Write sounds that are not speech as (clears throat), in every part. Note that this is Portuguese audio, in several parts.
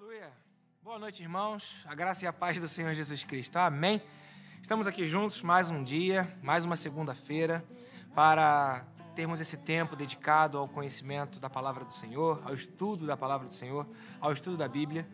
Aleluia. Boa noite, irmãos. A graça e a paz do Senhor Jesus Cristo. Amém. Estamos aqui juntos mais um dia, mais uma segunda-feira, para termos esse tempo dedicado ao conhecimento da palavra do Senhor, ao estudo da palavra do Senhor, ao estudo da Bíblia.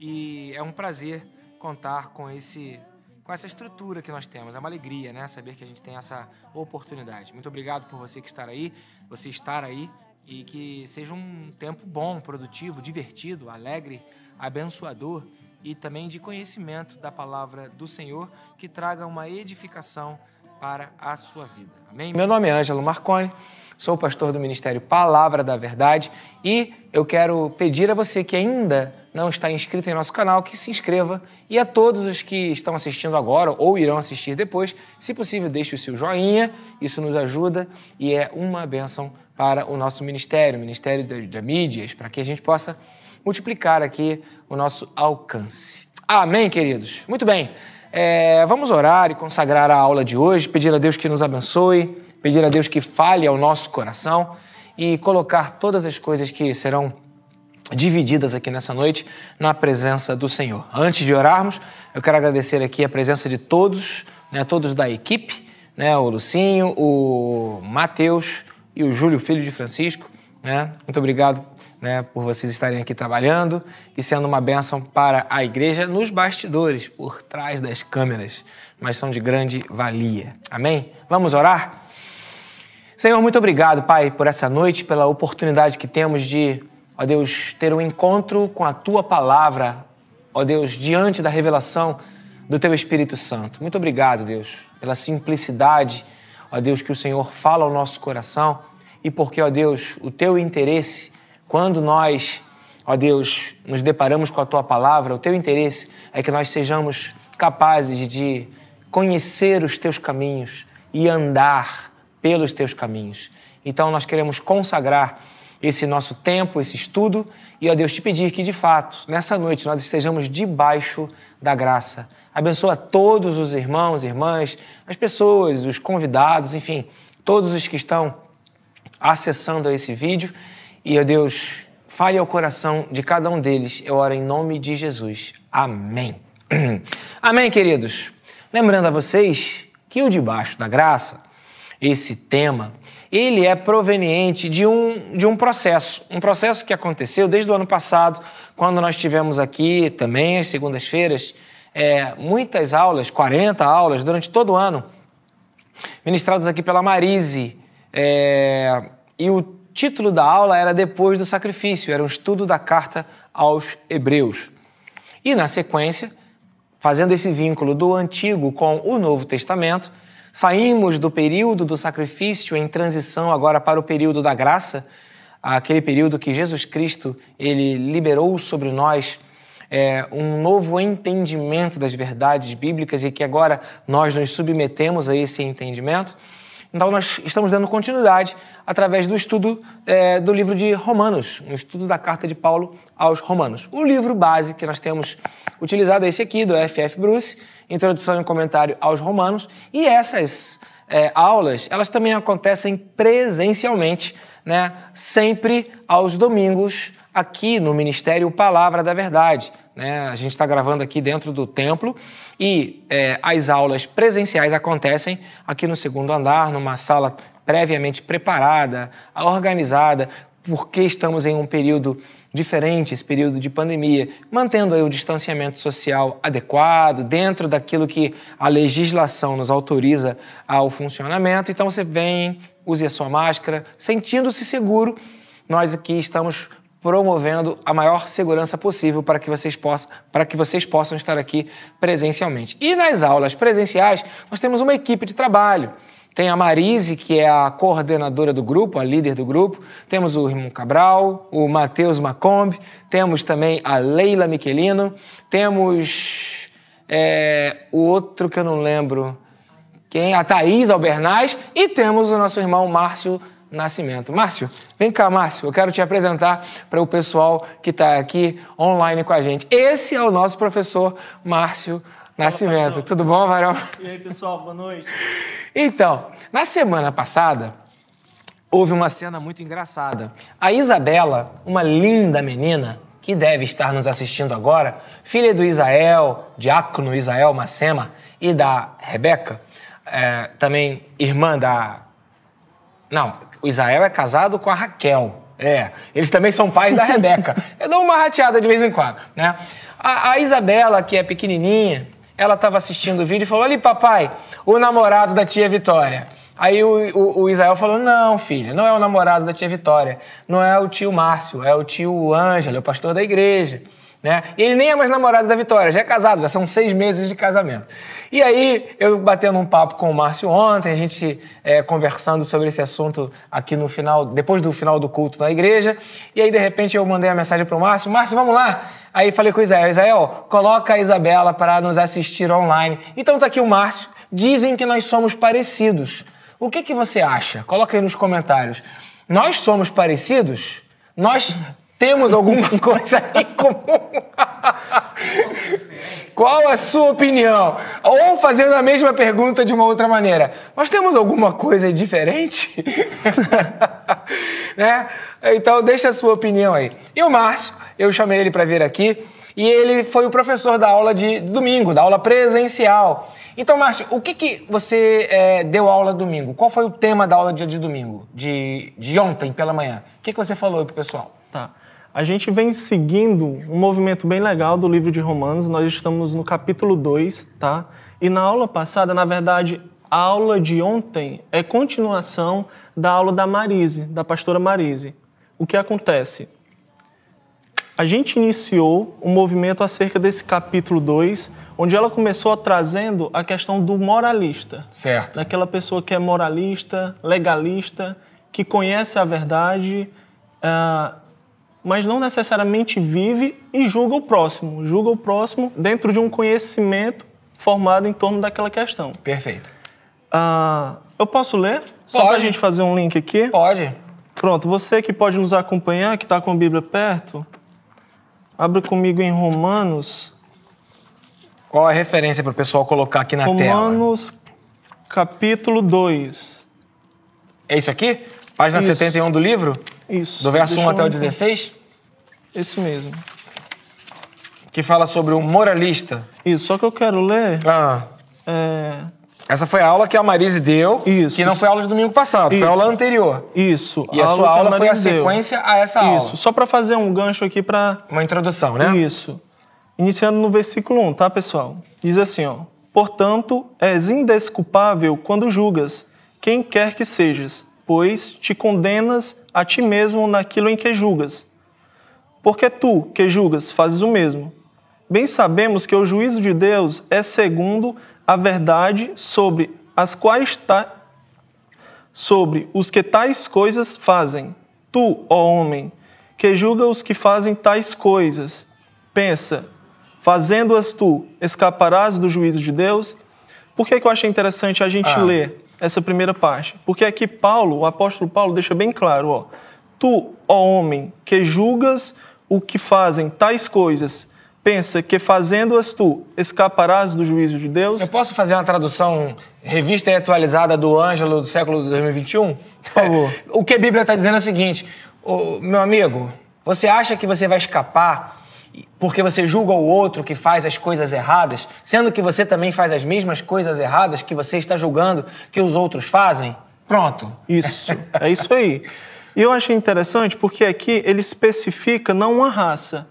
E é um prazer contar com esse com essa estrutura que nós temos. É uma alegria, né, saber que a gente tem essa oportunidade. Muito obrigado por você que estar aí, você estar aí e que seja um tempo bom, produtivo, divertido, alegre, abençoador e também de conhecimento da palavra do Senhor que traga uma edificação para a sua vida. Amém? Meu nome é Ângelo Marconi. Sou pastor do Ministério Palavra da Verdade e eu quero pedir a você que ainda não está inscrito em nosso canal que se inscreva e a todos os que estão assistindo agora ou irão assistir depois, se possível, deixe o seu joinha, isso nos ajuda e é uma bênção para o nosso ministério, o Ministério da Mídias, para que a gente possa multiplicar aqui o nosso alcance. Amém, queridos? Muito bem. É, vamos orar e consagrar a aula de hoje, pedir a Deus que nos abençoe, pedir a Deus que fale ao nosso coração e colocar todas as coisas que serão divididas aqui nessa noite na presença do Senhor. Antes de orarmos, eu quero agradecer aqui a presença de todos, né, todos da equipe, né, o Lucinho, o Mateus, e o Júlio, filho de Francisco. Né? Muito obrigado né, por vocês estarem aqui trabalhando e sendo uma bênção para a igreja nos bastidores, por trás das câmeras, mas são de grande valia. Amém? Vamos orar? Senhor, muito obrigado, Pai, por essa noite, pela oportunidade que temos de, ó Deus, ter um encontro com a Tua palavra, ó Deus, diante da revelação do Teu Espírito Santo. Muito obrigado, Deus, pela simplicidade ó Deus, que o Senhor fala ao nosso coração e porque, ó Deus, o teu interesse, quando nós, ó Deus, nos deparamos com a tua palavra, o teu interesse é que nós sejamos capazes de conhecer os teus caminhos e andar pelos teus caminhos. Então nós queremos consagrar esse nosso tempo, esse estudo, e ó Deus te pedir que de fato, nessa noite, nós estejamos debaixo da graça Abençoa todos os irmãos, irmãs, as pessoas, os convidados, enfim, todos os que estão acessando esse vídeo. E, ó Deus, fale ao coração de cada um deles. Eu oro em nome de Jesus. Amém. (clears throat) Amém, queridos. Lembrando a vocês que o Debaixo da Graça, esse tema, ele é proveniente de um, de um processo, um processo que aconteceu desde o ano passado, quando nós tivemos aqui também, às segundas-feiras, é, muitas aulas, 40 aulas, durante todo o ano, ministradas aqui pela Marise. É, e o título da aula era Depois do Sacrifício, era um estudo da carta aos Hebreus. E na sequência, fazendo esse vínculo do Antigo com o Novo Testamento, saímos do período do sacrifício em transição agora para o período da graça, aquele período que Jesus Cristo ele liberou sobre nós é, um novo entendimento das verdades bíblicas e que agora nós nos submetemos a esse entendimento. Então, nós estamos dando continuidade através do estudo é, do livro de Romanos, um estudo da carta de Paulo aos Romanos. O livro base que nós temos utilizado é esse aqui, do F.F. Bruce, Introdução e Comentário aos Romanos. E essas é, aulas, elas também acontecem presencialmente, né, sempre aos domingos, aqui no Ministério Palavra da Verdade. Né? A gente está gravando aqui dentro do templo e é, as aulas presenciais acontecem aqui no segundo andar, numa sala previamente preparada, organizada, porque estamos em um período diferente, esse período de pandemia, mantendo aí o distanciamento social adequado, dentro daquilo que a legislação nos autoriza ao funcionamento. Então você vem, use a sua máscara, sentindo-se seguro. Nós aqui estamos promovendo a maior segurança possível para que vocês possam, para que vocês possam estar aqui presencialmente. E nas aulas presenciais, nós temos uma equipe de trabalho. Tem a Marise, que é a coordenadora do grupo, a líder do grupo. Temos o irmão Cabral, o Matheus Macombe. Temos também a Leila Miquelino. Temos é, o outro que eu não lembro quem, a Thaís Albernaz. E temos o nosso irmão Márcio Nascimento. Márcio, vem cá, Márcio, eu quero te apresentar para o pessoal que está aqui online com a gente. Esse é o nosso professor Márcio Nascimento. Fala, Tudo bom, Varão? E aí, pessoal, boa noite. Então, na semana passada, houve uma cena muito engraçada. A Isabela, uma linda menina, que deve estar nos assistindo agora, filha do Isael, diácono Isael Macema, e da Rebeca, é, também irmã da. Não, o Isael é casado com a Raquel. É, eles também são pais da Rebeca. (laughs) Eu dou uma rateada de vez em quando, né? A, a Isabela, que é pequenininha, ela estava assistindo o vídeo e falou: Ali, papai, o namorado da tia Vitória. Aí o, o, o, Israel falou: Não, filha, não é o namorado da tia Vitória, não é o tio Márcio, é o tio Ângelo, é o pastor da igreja. Né? E ele nem é mais namorado da Vitória, já é casado, já são seis meses de casamento. E aí, eu batendo um papo com o Márcio ontem, a gente é, conversando sobre esse assunto aqui no final, depois do final do culto na igreja. E aí, de repente, eu mandei a mensagem para o Márcio: Márcio, vamos lá. Aí falei com o Israel: Israel, coloca a Isabela para nos assistir online. Então tá aqui o Márcio. Dizem que nós somos parecidos. O que, que você acha? Coloca aí nos comentários. Nós somos parecidos? Nós temos alguma (laughs) coisa em comum? (laughs) Qual a sua opinião? Ou fazendo a mesma pergunta de uma outra maneira, nós temos alguma coisa diferente? (laughs) né? Então deixa a sua opinião aí. E o Márcio, eu chamei ele para vir aqui e ele foi o professor da aula de domingo, da aula presencial. Então, Márcio, o que, que você é, deu aula domingo? Qual foi o tema da aula de, de domingo, de, de ontem pela manhã? O que, que você falou para o pessoal? Tá. A gente vem seguindo um movimento bem legal do livro de Romanos. Nós estamos no capítulo 2, tá? E na aula passada, na verdade, a aula de ontem é continuação da aula da Marise, da pastora Marise. O que acontece? A gente iniciou um movimento acerca desse capítulo 2 onde ela começou trazendo a questão do moralista. Certo. Daquela pessoa que é moralista, legalista, que conhece a verdade, uh, mas não necessariamente vive e julga o próximo. Julga o próximo dentro de um conhecimento formado em torno daquela questão. Perfeito. Uh, eu posso ler? Pode. Só para a gente fazer um link aqui? Pode. Pronto, você que pode nos acompanhar, que está com a Bíblia perto, abra comigo em Romanos qual a referência para o pessoal colocar aqui na Romanos, tela? Romanos, capítulo 2. É isso aqui? Página isso. 71 do livro? Isso. Do verso Deixa 1 até o 16? Esse mesmo. Que fala sobre o moralista. Isso, só que eu quero ler. Ah. É... Essa foi a aula que a Marise deu, Isso. que não foi a aula de domingo passado, Isso. foi a aula anterior. Isso. E a, a sua aula, aula foi a sequência deu. a essa Isso. aula. Isso, só para fazer um gancho aqui para... Uma introdução, né? Isso. Iniciando no versículo 1, tá, pessoal? Diz assim, ó: Portanto, és indesculpável quando julgas quem quer que sejas, pois te condenas a ti mesmo naquilo em que julgas. Porque tu, que julgas, fazes o mesmo. Bem sabemos que o juízo de Deus é segundo a verdade sobre as quais ta... sobre os que tais coisas fazem. Tu, ó homem, que julga os que fazem tais coisas, pensa, fazendo-as tu, escaparás do juízo de Deus. Por que, que eu achei interessante a gente ah. ler essa primeira parte? Porque aqui Paulo, o apóstolo Paulo, deixa bem claro, ó, tu, ó homem, que julgas o que fazem tais coisas, pensa que fazendo-as tu, escaparás do juízo de Deus? Eu posso fazer uma tradução revista e atualizada do Ângelo do século 2021? Por favor. (laughs) o que a Bíblia está dizendo é o seguinte, meu amigo, você acha que você vai escapar porque você julga o outro que faz as coisas erradas, sendo que você também faz as mesmas coisas erradas que você está julgando que os outros fazem? Pronto. Isso, é isso aí. E eu achei interessante porque aqui ele especifica não uma raça,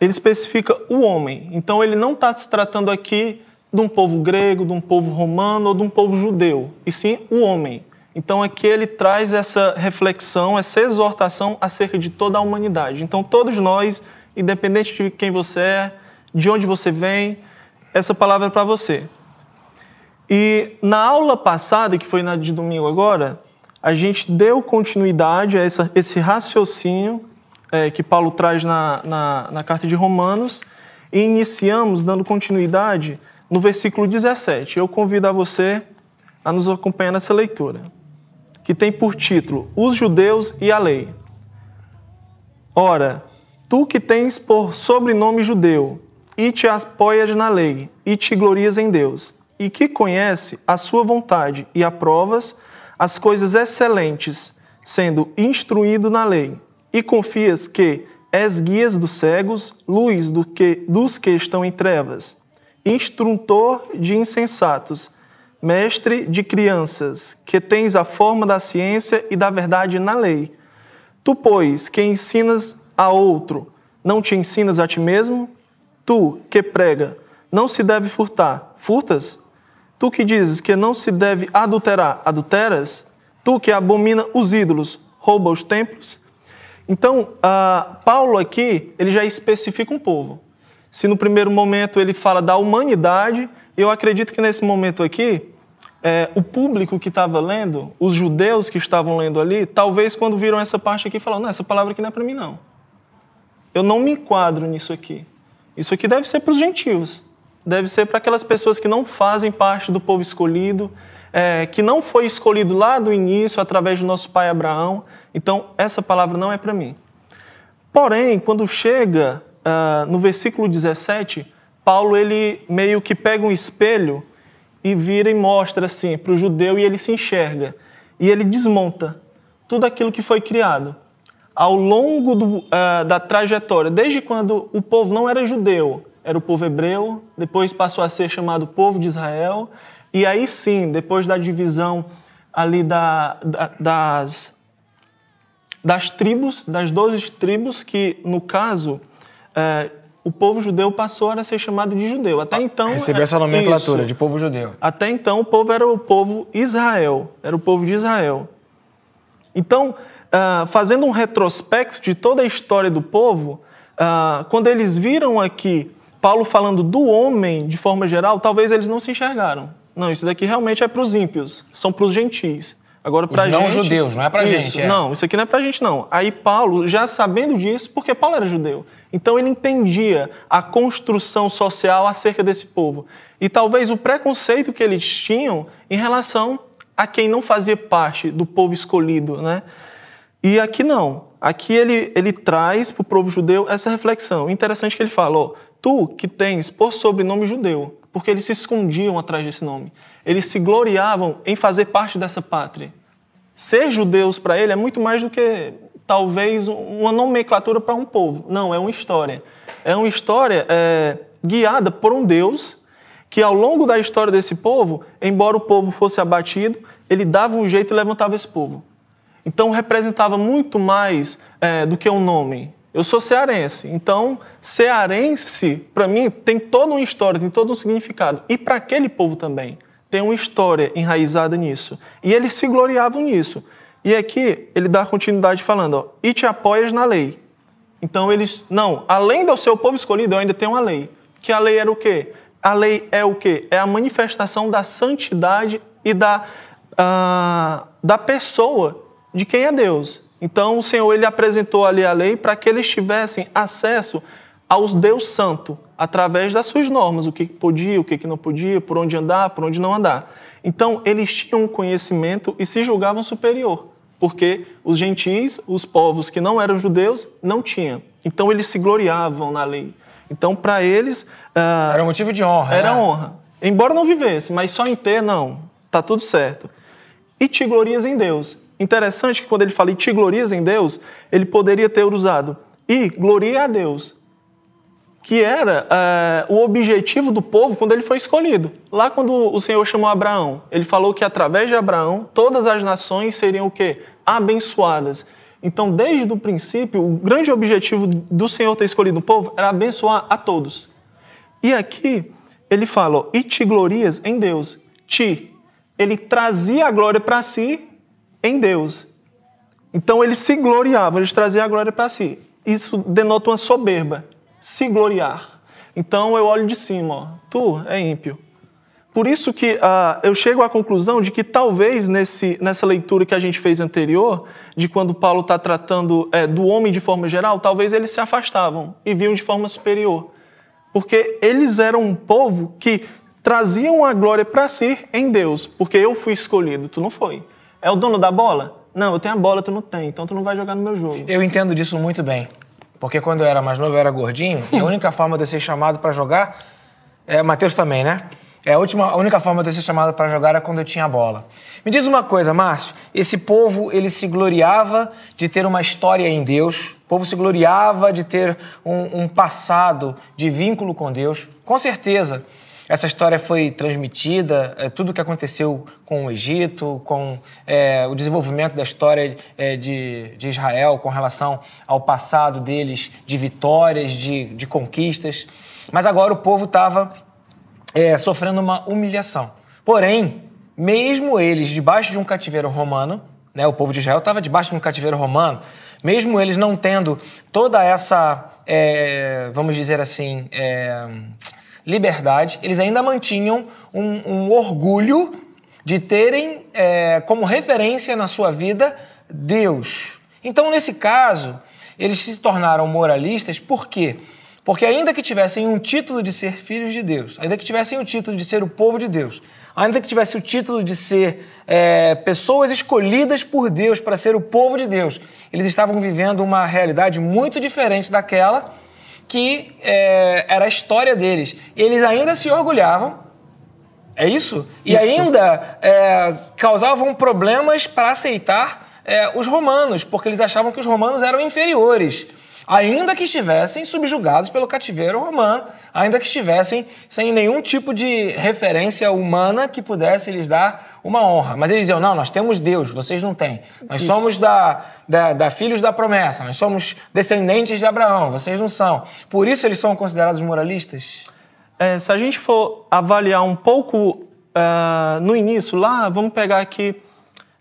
ele especifica o homem. Então ele não está se tratando aqui de um povo grego, de um povo romano ou de um povo judeu, e sim o homem. Então aqui ele traz essa reflexão, essa exortação acerca de toda a humanidade. Então todos nós independente de quem você é, de onde você vem, essa palavra é para você. E na aula passada, que foi na de domingo agora, a gente deu continuidade a essa, esse raciocínio é, que Paulo traz na, na, na carta de Romanos e iniciamos dando continuidade no versículo 17. Eu convido a você a nos acompanhar nessa leitura, que tem por título Os Judeus e a Lei. Ora, Tu que tens por sobrenome judeu, e te apoias na lei, e te glorias em Deus, e que conhece a sua vontade e aprovas as coisas excelentes, sendo instruído na lei, e confias que és guias dos cegos, luz do que, dos que estão em trevas, instrutor de insensatos, mestre de crianças, que tens a forma da ciência e da verdade na lei. Tu, pois, que ensinas a outro, não te ensinas a ti mesmo? Tu, que prega, não se deve furtar, furtas? Tu que dizes que não se deve adulterar, adulteras? Tu que abomina os ídolos, rouba os templos? Então, uh, Paulo aqui, ele já especifica um povo. Se no primeiro momento ele fala da humanidade, eu acredito que nesse momento aqui, é, o público que estava lendo, os judeus que estavam lendo ali, talvez quando viram essa parte aqui, falaram: não, essa palavra aqui não é para mim, não. Eu não me enquadro nisso aqui. Isso aqui deve ser para os gentios. Deve ser para aquelas pessoas que não fazem parte do povo escolhido, é, que não foi escolhido lá do início através do nosso pai Abraão. Então, essa palavra não é para mim. Porém, quando chega uh, no versículo 17, Paulo ele meio que pega um espelho e vira e mostra assim para o judeu e ele se enxerga. E ele desmonta tudo aquilo que foi criado. Ao longo do, uh, da trajetória, desde quando o povo não era judeu, era o povo hebreu, depois passou a ser chamado povo de Israel, e aí sim, depois da divisão ali da, da, das, das tribos, das doze tribos, que no caso uh, o povo judeu passou a ser chamado de judeu. Até então. Recebeu essa nomenclatura isso. de povo judeu. Até então o povo era o povo Israel, era o povo de Israel. Então, uh, fazendo um retrospecto de toda a história do povo, uh, quando eles viram aqui Paulo falando do homem de forma geral, talvez eles não se enxergaram. Não, isso daqui realmente é para os ímpios, são para os gentis. Agora, para não gente, judeus, não é para gente. É. Não, isso aqui não é para gente, não. Aí Paulo, já sabendo disso, porque Paulo era judeu, então ele entendia a construção social acerca desse povo. E talvez o preconceito que eles tinham em relação a quem não fazia parte do povo escolhido, né? E aqui não. Aqui ele, ele traz para o povo judeu essa reflexão. Interessante que ele fala, tu que tens por sobrenome judeu, porque eles se escondiam atrás desse nome. Eles se gloriavam em fazer parte dessa pátria. Ser judeus para ele é muito mais do que talvez uma nomenclatura para um povo. Não, é uma história. É uma história é, guiada por um Deus que, ao longo da história desse povo, embora o povo fosse abatido, ele dava um jeito e levantava esse povo. Então, representava muito mais é, do que um nome. Eu sou cearense, então cearense, para mim, tem toda uma história, tem todo um significado. E para aquele povo também, tem uma história enraizada nisso. E eles se gloriavam nisso. E aqui ele dá continuidade falando, ó, e te apoias na lei. Então eles, não, além do seu povo escolhido, eu ainda tenho uma lei. Que a lei era o quê? A lei é o quê? É a manifestação da santidade e da, uh, da pessoa de quem é Deus. Então o Senhor ele apresentou ali a lei para que eles tivessem acesso ao Deus Santo através das suas normas, o que podia, o que não podia, por onde andar, por onde não andar. Então eles tinham um conhecimento e se julgavam superior porque os gentis, os povos que não eram judeus, não tinham. Então eles se gloriavam na lei. Então para eles uh, era um motivo de honra. Era né? honra, embora não vivesse, mas só em ter não, tá tudo certo. E te glorias em Deus. Interessante que quando ele fala e te glorias em Deus, ele poderia ter usado e gloria a Deus que era é, o objetivo do povo quando ele foi escolhido. Lá quando o Senhor chamou Abraão, ele falou que através de Abraão todas as nações seriam o quê? Abençoadas. Então, desde o princípio, o grande objetivo do Senhor ter escolhido o povo era abençoar a todos. E aqui ele fala, e te glorias em Deus. Ti. Ele trazia a glória para si em Deus. Então eles se gloriavam, eles traziam a glória para si. Isso denota uma soberba se gloriar. Então eu olho de cima, ó, tu é ímpio. Por isso que uh, eu chego à conclusão de que talvez nesse, nessa leitura que a gente fez anterior, de quando Paulo está tratando é, do homem de forma geral, talvez eles se afastavam e viam de forma superior. Porque eles eram um povo que traziam a glória para si em Deus, porque eu fui escolhido, tu não foi. É o dono da bola? Não, eu tenho a bola, tu não tem, então tu não vai jogar no meu jogo. Eu entendo disso muito bem. Porque quando eu era mais novo, eu era gordinho, e a (laughs) única forma de eu ser chamado para jogar, é, Matheus também, né? É, a, última, a única forma de eu ser chamado para jogar era quando eu tinha bola. Me diz uma coisa, Márcio. Esse povo, ele se gloriava de ter uma história em Deus. O povo se gloriava de ter um, um passado de vínculo com Deus. Com certeza, essa história foi transmitida, é, tudo o que aconteceu com o Egito, com é, o desenvolvimento da história é, de, de, Israel com relação ao passado deles, de vitórias, de, de conquistas. Mas agora o povo estava é, sofrendo uma humilhação. Porém, mesmo eles debaixo de um cativeiro romano, né, o povo de Israel estava debaixo de um cativeiro romano, mesmo eles não tendo toda essa, é, vamos dizer assim, é, liberdade, eles ainda mantinham um, um orgulho de terem é, como referência na sua vida Deus. Então, nesse caso, eles se tornaram moralistas por quê? Porque, ainda que tivessem um título de ser filhos de Deus, ainda que tivessem o título de ser o povo de Deus, ainda que tivessem o título de ser é, pessoas escolhidas por Deus para ser o povo de Deus, eles estavam vivendo uma realidade muito diferente daquela que é, era a história deles. Eles ainda se orgulhavam, é isso? E isso. ainda é, causavam problemas para aceitar é, os romanos, porque eles achavam que os romanos eram inferiores. Ainda que estivessem subjugados pelo cativeiro romano, ainda que estivessem sem nenhum tipo de referência humana que pudesse lhes dar uma honra. Mas eles diziam: não, nós temos Deus, vocês não têm. Nós Isso. somos da, da, da, filhos da promessa, nós somos descendentes de Abraão, vocês não são. Por isso eles são considerados moralistas? É, se a gente for avaliar um pouco uh, no início, lá, vamos pegar aqui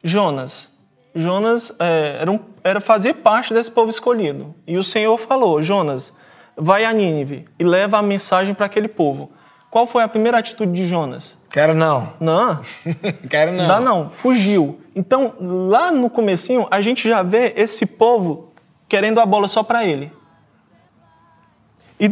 Jonas. Jonas é, era, um, era fazer parte desse povo escolhido. E o Senhor falou: Jonas, vai a Nínive e leva a mensagem para aquele povo. Qual foi a primeira atitude de Jonas? Quero não. Não. (laughs) Quero não. Dá não. Fugiu. Então, lá no comecinho, a gente já vê esse povo querendo a bola só para ele. E uh,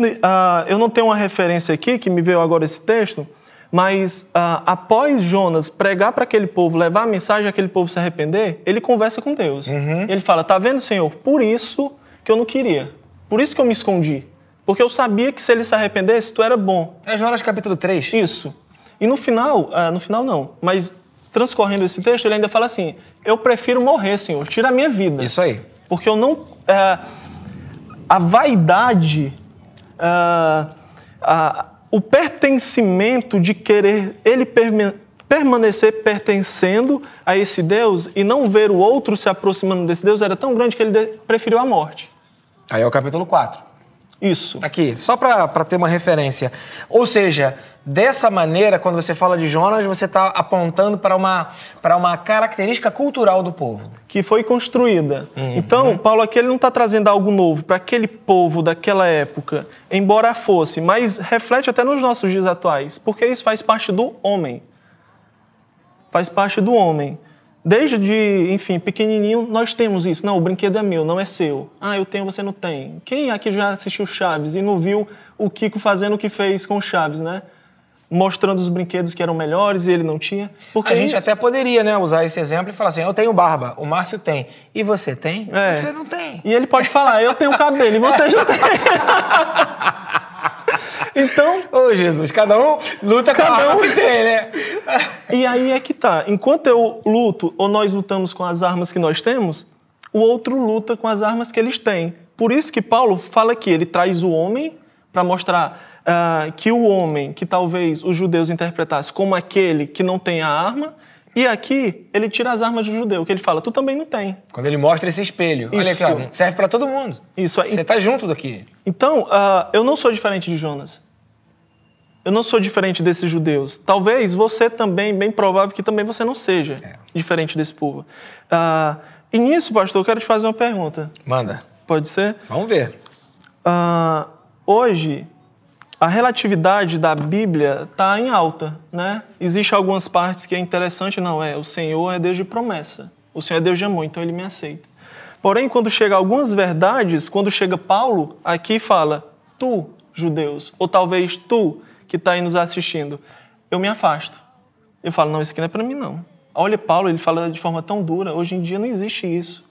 eu não tenho uma referência aqui, que me veio agora esse texto, mas uh, após Jonas pregar para aquele povo, levar a mensagem aquele povo se arrepender, ele conversa com Deus. Uhum. Ele fala: Tá vendo, Senhor? Por isso que eu não queria. Por isso que eu me escondi. Porque eu sabia que se ele se arrependesse, tu era bom. É Jonas capítulo 3. Isso. E no final, ah, no final não, mas transcorrendo esse texto, ele ainda fala assim: Eu prefiro morrer, Senhor, tira a minha vida. Isso aí. Porque eu não. É, a vaidade, é, a, o pertencimento de querer ele permanecer pertencendo a esse Deus e não ver o outro se aproximando desse Deus era tão grande que ele preferiu a morte. Aí é o capítulo 4. Isso. Aqui, só para ter uma referência. Ou seja, dessa maneira, quando você fala de Jonas, você está apontando para uma, para uma característica cultural do povo. Que foi construída. Uhum. Então, Paulo aqui ele não está trazendo algo novo para aquele povo daquela época, embora fosse, mas reflete até nos nossos dias atuais, porque isso faz parte do homem. Faz parte do homem. Desde de, enfim, pequenininho, nós temos isso. Não, o brinquedo é meu, não é seu. Ah, eu tenho, você não tem. Quem aqui já assistiu Chaves e não viu o Kiko fazendo o que fez com Chaves, né? Mostrando os brinquedos que eram melhores e ele não tinha. Porque a gente isso... até poderia, né, usar esse exemplo e falar assim: eu tenho barba, o Márcio tem. E você tem? É. Você não tem. E ele pode falar: eu tenho cabelo e vocês não têm. Então. Ô, Jesus, cada um luta cada um que tem, né? E aí é que tá. Enquanto eu luto, ou nós lutamos com as armas que nós temos, o outro luta com as armas que eles têm. Por isso que Paulo fala que ele traz o homem para mostrar uh, que o homem, que talvez os judeus interpretassem como aquele que não tem a arma, e aqui ele tira as armas do judeu, que ele fala, tu também não tem. Quando ele mostra esse espelho, Isso. olha aqui, ó, serve para todo mundo. Isso. Você está junto daqui. Então, uh, eu não sou diferente de Jonas. Eu não sou diferente desses judeus. Talvez você também, bem provável que também você não seja é. diferente desse povo. Uh, e nisso, pastor, eu quero te fazer uma pergunta. Manda. Pode ser? Vamos ver. Uh, hoje, a relatividade da Bíblia está em alta, né? Existem algumas partes que é interessante, não é? O Senhor é Deus de promessa. O Senhor é Deus de amor, então Ele me aceita. Porém, quando chega algumas verdades, quando chega Paulo, aqui fala, tu, judeus, ou talvez tu, que está aí nos assistindo, eu me afasto. Eu falo, não, isso aqui não é para mim, não. Olha, Paulo, ele fala de forma tão dura, hoje em dia não existe isso.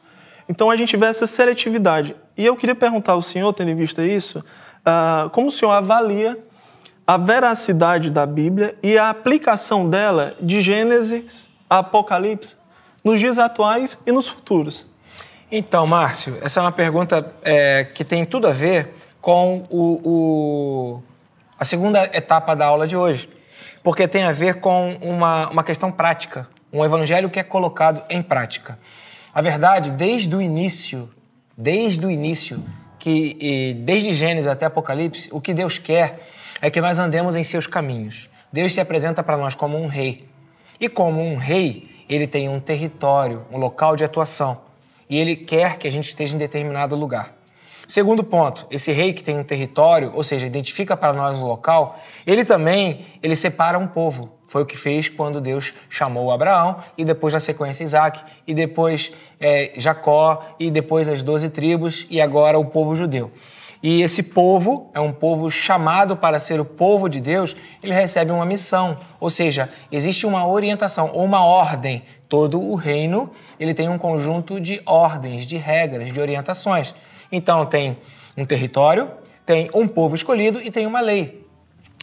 Então a gente vê essa seletividade. E eu queria perguntar ao senhor, tendo em vista isso, uh, como o senhor avalia a veracidade da Bíblia e a aplicação dela de Gênesis a Apocalipse nos dias atuais e nos futuros? Então, Márcio, essa é uma pergunta é, que tem tudo a ver com o, o, a segunda etapa da aula de hoje, porque tem a ver com uma, uma questão prática, um evangelho que é colocado em prática. A verdade, desde o início, desde o início, que desde Gênesis até Apocalipse, o que Deus quer é que nós andemos em seus caminhos. Deus se apresenta para nós como um rei. E como um rei, ele tem um território, um local de atuação e ele quer que a gente esteja em determinado lugar. Segundo ponto, esse rei que tem um território, ou seja, identifica para nós um local, ele também ele separa um povo. Foi o que fez quando Deus chamou Abraão e depois na sequência Isaac e depois é, Jacó e depois as doze tribos e agora o povo judeu. E esse povo é um povo chamado para ser o povo de Deus, ele recebe uma missão, ou seja, existe uma orientação ou uma ordem. Todo o reino, ele tem um conjunto de ordens, de regras, de orientações. Então tem um território, tem um povo escolhido e tem uma lei.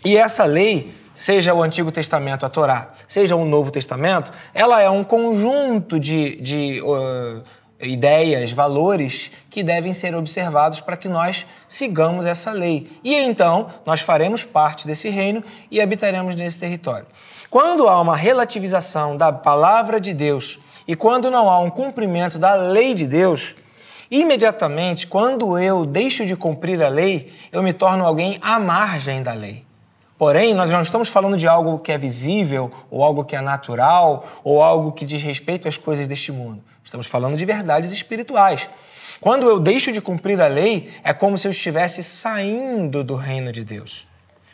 E essa lei, seja o Antigo Testamento, a Torá, seja o Novo Testamento, ela é um conjunto de, de uh, ideias, valores que devem ser observados para que nós sigamos essa lei. E então nós faremos parte desse reino e habitaremos nesse território. Quando há uma relativização da palavra de Deus e quando não há um cumprimento da lei de Deus, imediatamente, quando eu deixo de cumprir a lei, eu me torno alguém à margem da lei. Porém, nós não estamos falando de algo que é visível, ou algo que é natural, ou algo que diz respeito às coisas deste mundo. Estamos falando de verdades espirituais. Quando eu deixo de cumprir a lei, é como se eu estivesse saindo do reino de Deus.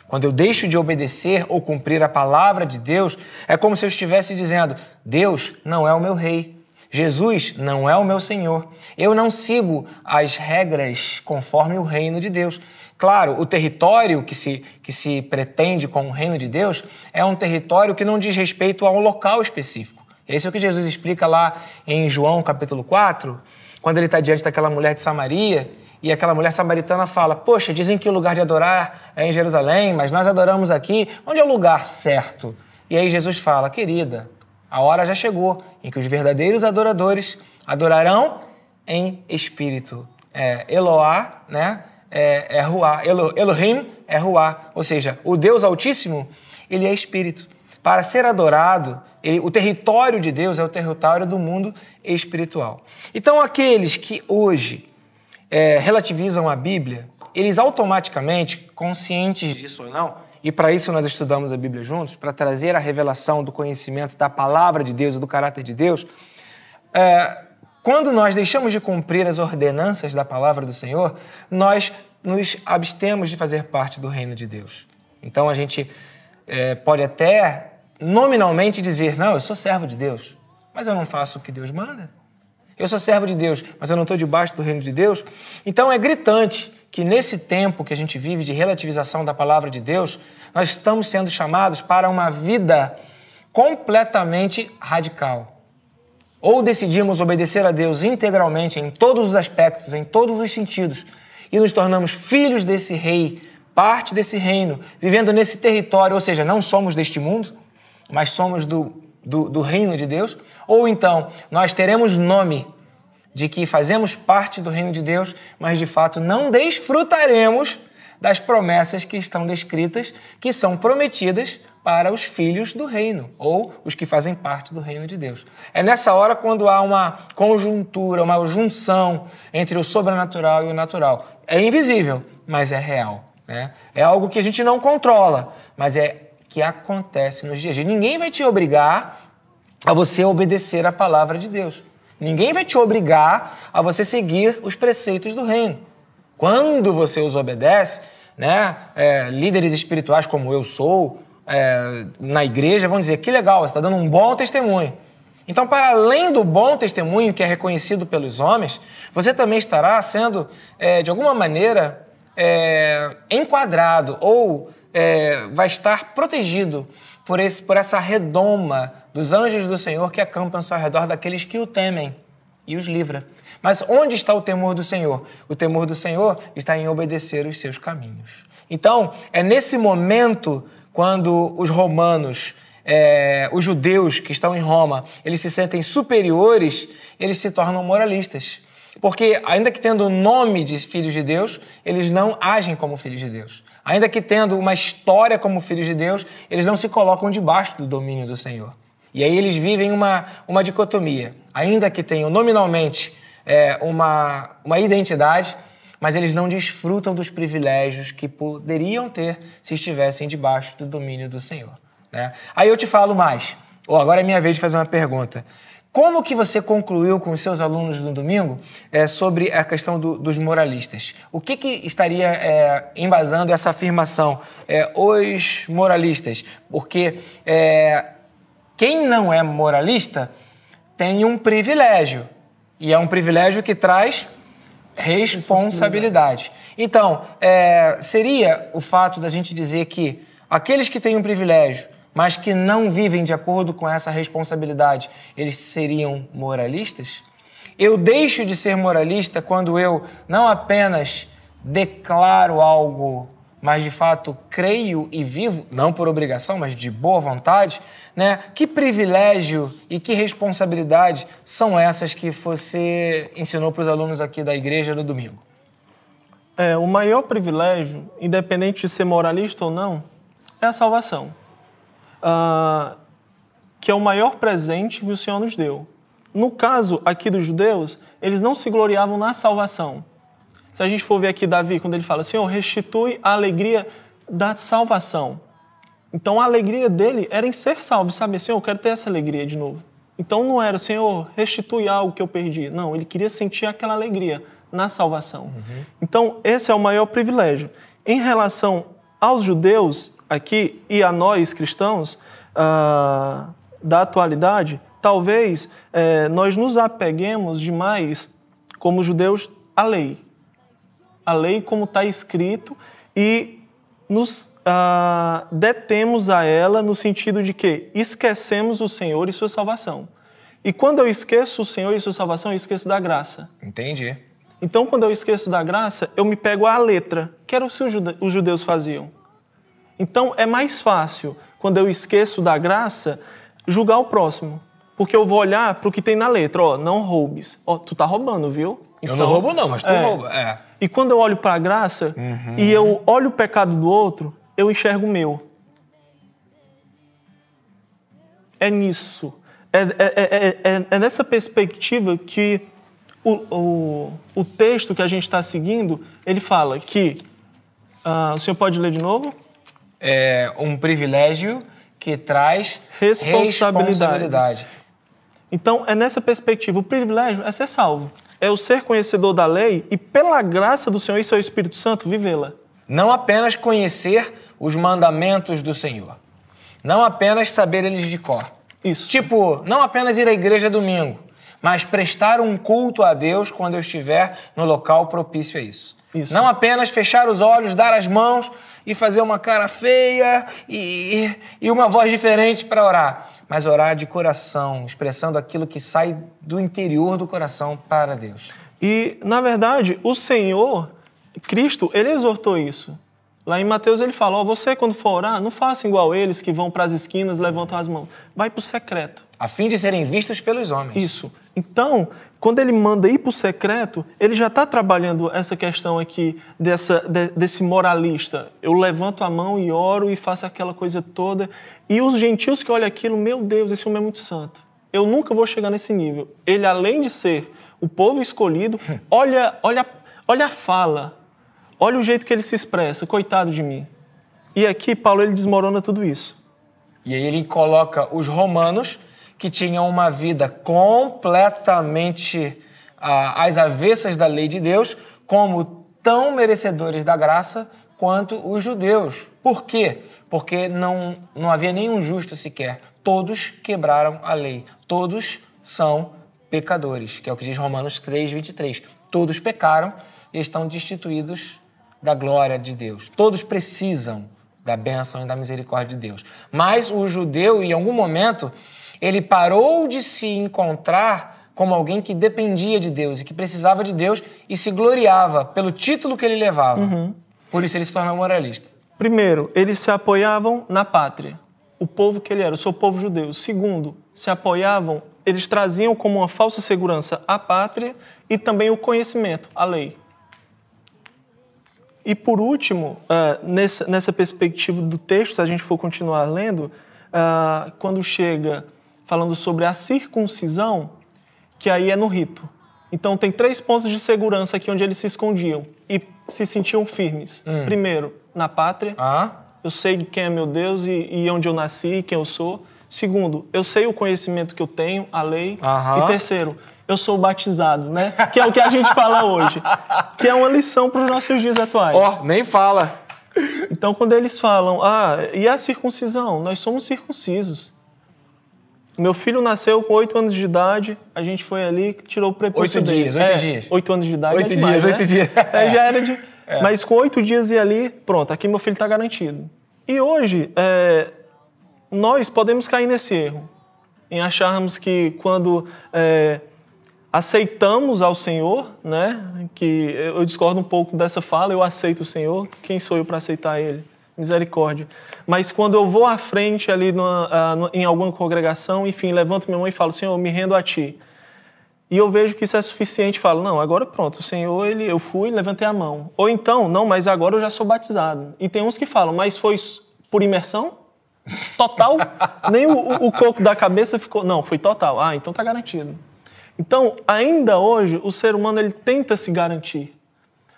Quando eu deixo de obedecer ou cumprir a palavra de Deus, é como se eu estivesse dizendo: Deus não é o meu rei. Jesus não é o meu Senhor. Eu não sigo as regras conforme o reino de Deus. Claro, o território que se, que se pretende com o reino de Deus é um território que não diz respeito a um local específico. Esse é o que Jesus explica lá em João capítulo 4, quando ele está diante daquela mulher de Samaria e aquela mulher samaritana fala: Poxa, dizem que o lugar de adorar é em Jerusalém, mas nós adoramos aqui. Onde é o lugar certo? E aí Jesus fala: Querida, a hora já chegou em que os verdadeiros adoradores adorarão em espírito. É, Eloá, né? É, é Ruá. Elo, Elohim é Ruá. Ou seja, o Deus Altíssimo, ele é espírito. Para ser adorado, ele, o território de Deus é o território do mundo espiritual. Então, aqueles que hoje é, relativizam a Bíblia, eles automaticamente, conscientes disso ou não, e para isso nós estudamos a Bíblia juntos, para trazer a revelação do conhecimento da palavra de Deus e do caráter de Deus, é, quando nós deixamos de cumprir as ordenanças da palavra do Senhor, nós nos abstemos de fazer parte do reino de Deus. Então a gente é, pode até nominalmente dizer: Não, eu sou servo de Deus, mas eu não faço o que Deus manda. Eu sou servo de Deus, mas eu não estou debaixo do reino de Deus. Então é gritante que nesse tempo que a gente vive de relativização da palavra de Deus, nós estamos sendo chamados para uma vida completamente radical ou decidimos obedecer a Deus integralmente em todos os aspectos, em todos os sentidos, e nos tornamos filhos desse rei, parte desse reino, vivendo nesse território, ou seja, não somos deste mundo, mas somos do, do, do reino de Deus, ou então nós teremos nome de que fazemos parte do reino de Deus, mas de fato não desfrutaremos das promessas que estão descritas, que são prometidas para os filhos do reino, ou os que fazem parte do reino de Deus. É nessa hora quando há uma conjuntura, uma junção entre o sobrenatural e o natural. É invisível, mas é real. Né? É algo que a gente não controla, mas é que acontece nos dias Ninguém vai te obrigar a você obedecer a palavra de Deus. Ninguém vai te obrigar a você seguir os preceitos do reino. Quando você os obedece, né, é, líderes espirituais como eu sou, é, na igreja, vão dizer que legal, você está dando um bom testemunho. Então, para além do bom testemunho que é reconhecido pelos homens, você também estará sendo, é, de alguma maneira, é, enquadrado ou é, vai estar protegido por, esse, por essa redoma dos anjos do Senhor que acampam ao redor daqueles que o temem e os livra. Mas onde está o temor do Senhor? O temor do Senhor está em obedecer os seus caminhos. Então, é nesse momento quando os romanos, é, os judeus que estão em Roma, eles se sentem superiores, eles se tornam moralistas. Porque, ainda que tendo o nome de filhos de Deus, eles não agem como filhos de Deus. Ainda que tendo uma história como filhos de Deus, eles não se colocam debaixo do domínio do Senhor. E aí eles vivem uma, uma dicotomia. Ainda que tenham nominalmente é, uma, uma identidade, mas eles não desfrutam dos privilégios que poderiam ter se estivessem debaixo do domínio do Senhor. Né? Aí eu te falo mais. Oh, agora é minha vez de fazer uma pergunta. Como que você concluiu com os seus alunos no domingo é, sobre a questão do, dos moralistas? O que, que estaria é, embasando essa afirmação, é, os moralistas? Porque é, quem não é moralista tem um privilégio, e é um privilégio que traz responsabilidade. Então, é, seria o fato da gente dizer que aqueles que têm um privilégio mas que não vivem de acordo com essa responsabilidade, eles seriam moralistas? Eu deixo de ser moralista quando eu não apenas declaro algo, mas de fato creio e vivo, não por obrigação, mas de boa vontade, né? Que privilégio e que responsabilidade são essas que você ensinou para os alunos aqui da igreja no domingo? É, o maior privilégio, independente de ser moralista ou não, é a salvação uh, que é o maior presente que o Senhor nos deu. No caso aqui dos judeus, eles não se gloriavam na salvação. Se a gente for ver aqui Davi, quando ele fala, Senhor, restitui a alegria da salvação. Então a alegria dele era em ser salvo, sabe? Senhor, eu quero ter essa alegria de novo. Então não era, Senhor, restitui algo que eu perdi. Não, ele queria sentir aquela alegria na salvação. Uhum. Então esse é o maior privilégio. Em relação aos judeus, aqui e a nós cristãos uh, da atualidade, talvez eh, nós nos apeguemos demais, como judeus, à lei. A lei como está escrito e nos uh, detemos a ela no sentido de que esquecemos o Senhor e sua salvação. E quando eu esqueço o Senhor e sua salvação, eu esqueço da graça. Entendi. Então, quando eu esqueço da graça, eu me pego à letra, que era o que os judeus faziam. Então é mais fácil, quando eu esqueço da graça, julgar o próximo. Porque eu vou olhar para o que tem na letra, ó, não roubes. Ó, tu tá roubando, viu? Então, eu não roubo não, mas tu é. rouba. É. E quando eu olho para a graça uhum. e eu olho o pecado do outro, eu enxergo o meu. É nisso. É, é, é, é nessa perspectiva que o, o, o, texto que a gente está seguindo, ele fala que... Uh, o senhor pode ler de novo? é, um privilégio que traz responsabilidade. responsabilidade. Então, é nessa perspectiva. O privilégio é ser salvo. É o ser conhecedor da lei e, pela graça do Senhor e seu Espírito Santo, vivê-la. Não apenas conhecer os mandamentos do Senhor. Não apenas saber eles de cor. Isso. Tipo, não apenas ir à igreja domingo, mas prestar um culto a Deus quando eu estiver no local propício a isso. isso. Não apenas fechar os olhos, dar as mãos e fazer uma cara feia e, e uma voz diferente para orar, mas orar de coração, expressando aquilo que sai do interior do coração para Deus. E, na verdade, o Senhor, Cristo, ele exortou isso. Lá em Mateus ele fala: oh, você quando for orar, não faça igual eles que vão para as esquinas, levantam as mãos. Vai para o secreto. A fim de serem vistos pelos homens. Isso. Então, quando ele manda ir para o secreto, ele já está trabalhando essa questão aqui dessa, de, desse moralista. Eu levanto a mão e oro e faço aquela coisa toda. E os gentios que olham aquilo, meu Deus, esse homem é muito santo. Eu nunca vou chegar nesse nível. Ele, além de ser o povo escolhido, (laughs) olha, olha, olha a fala, olha o jeito que ele se expressa. Coitado de mim. E aqui Paulo ele desmorona tudo isso. E aí ele coloca os romanos que tinham uma vida completamente ah, às avessas da lei de Deus, como tão merecedores da graça quanto os judeus. Por quê? Porque não, não havia nenhum justo sequer. Todos quebraram a lei. Todos são pecadores, que é o que diz Romanos 3, 23. Todos pecaram e estão destituídos da glória de Deus. Todos precisam da bênção e da misericórdia de Deus. Mas o judeu, em algum momento, ele parou de se encontrar como alguém que dependia de Deus e que precisava de Deus e se gloriava pelo título que ele levava. Uhum. Por isso ele se tornou moralista. Primeiro, eles se apoiavam na pátria, o povo que ele era, o seu povo judeu. Segundo, se apoiavam, eles traziam como uma falsa segurança a pátria e também o conhecimento, a lei. E por último, uh, nessa, nessa perspectiva do texto, se a gente for continuar lendo, uh, quando chega falando sobre a circuncisão, que aí é no rito. Então tem três pontos de segurança aqui onde eles se escondiam e se sentiam firmes. Hum. Primeiro, na pátria. Ah. Eu sei quem é meu Deus e, e onde eu nasci, quem eu sou. Segundo, eu sei o conhecimento que eu tenho, a lei. Aham. E terceiro, eu sou batizado, né? Que é o que a gente fala hoje. Que é uma lição para os nossos dias atuais. Ó, oh, nem fala. Então, quando eles falam, ah, e a circuncisão? Nós somos circuncisos. Meu filho nasceu com oito anos de idade, a gente foi ali, tirou o prepúcio Oito dias, oito é, dias. Oito anos de idade Oito é demais, dias, oito né? dias. (laughs) É, já era de... É. Mas com oito dias e ali, pronto, aqui meu filho está garantido. E hoje, é, nós podemos cair nesse erro, em acharmos que quando é, aceitamos ao Senhor, né, que eu discordo um pouco dessa fala, eu aceito o Senhor, quem sou eu para aceitar Ele? Misericórdia. Mas quando eu vou à frente ali numa, uh, em alguma congregação, enfim, levanto minha mão e falo, Senhor, eu me rendo a Ti. E eu vejo que isso é suficiente, falo, não, agora pronto, o Senhor, ele, eu fui, levantei a mão. Ou então, não, mas agora eu já sou batizado. E tem uns que falam, mas foi por imersão? Total? Nem o, o, coco da cabeça ficou. Não, foi total. Ah, então tá garantido. Então, ainda hoje, o ser humano ele tenta se garantir.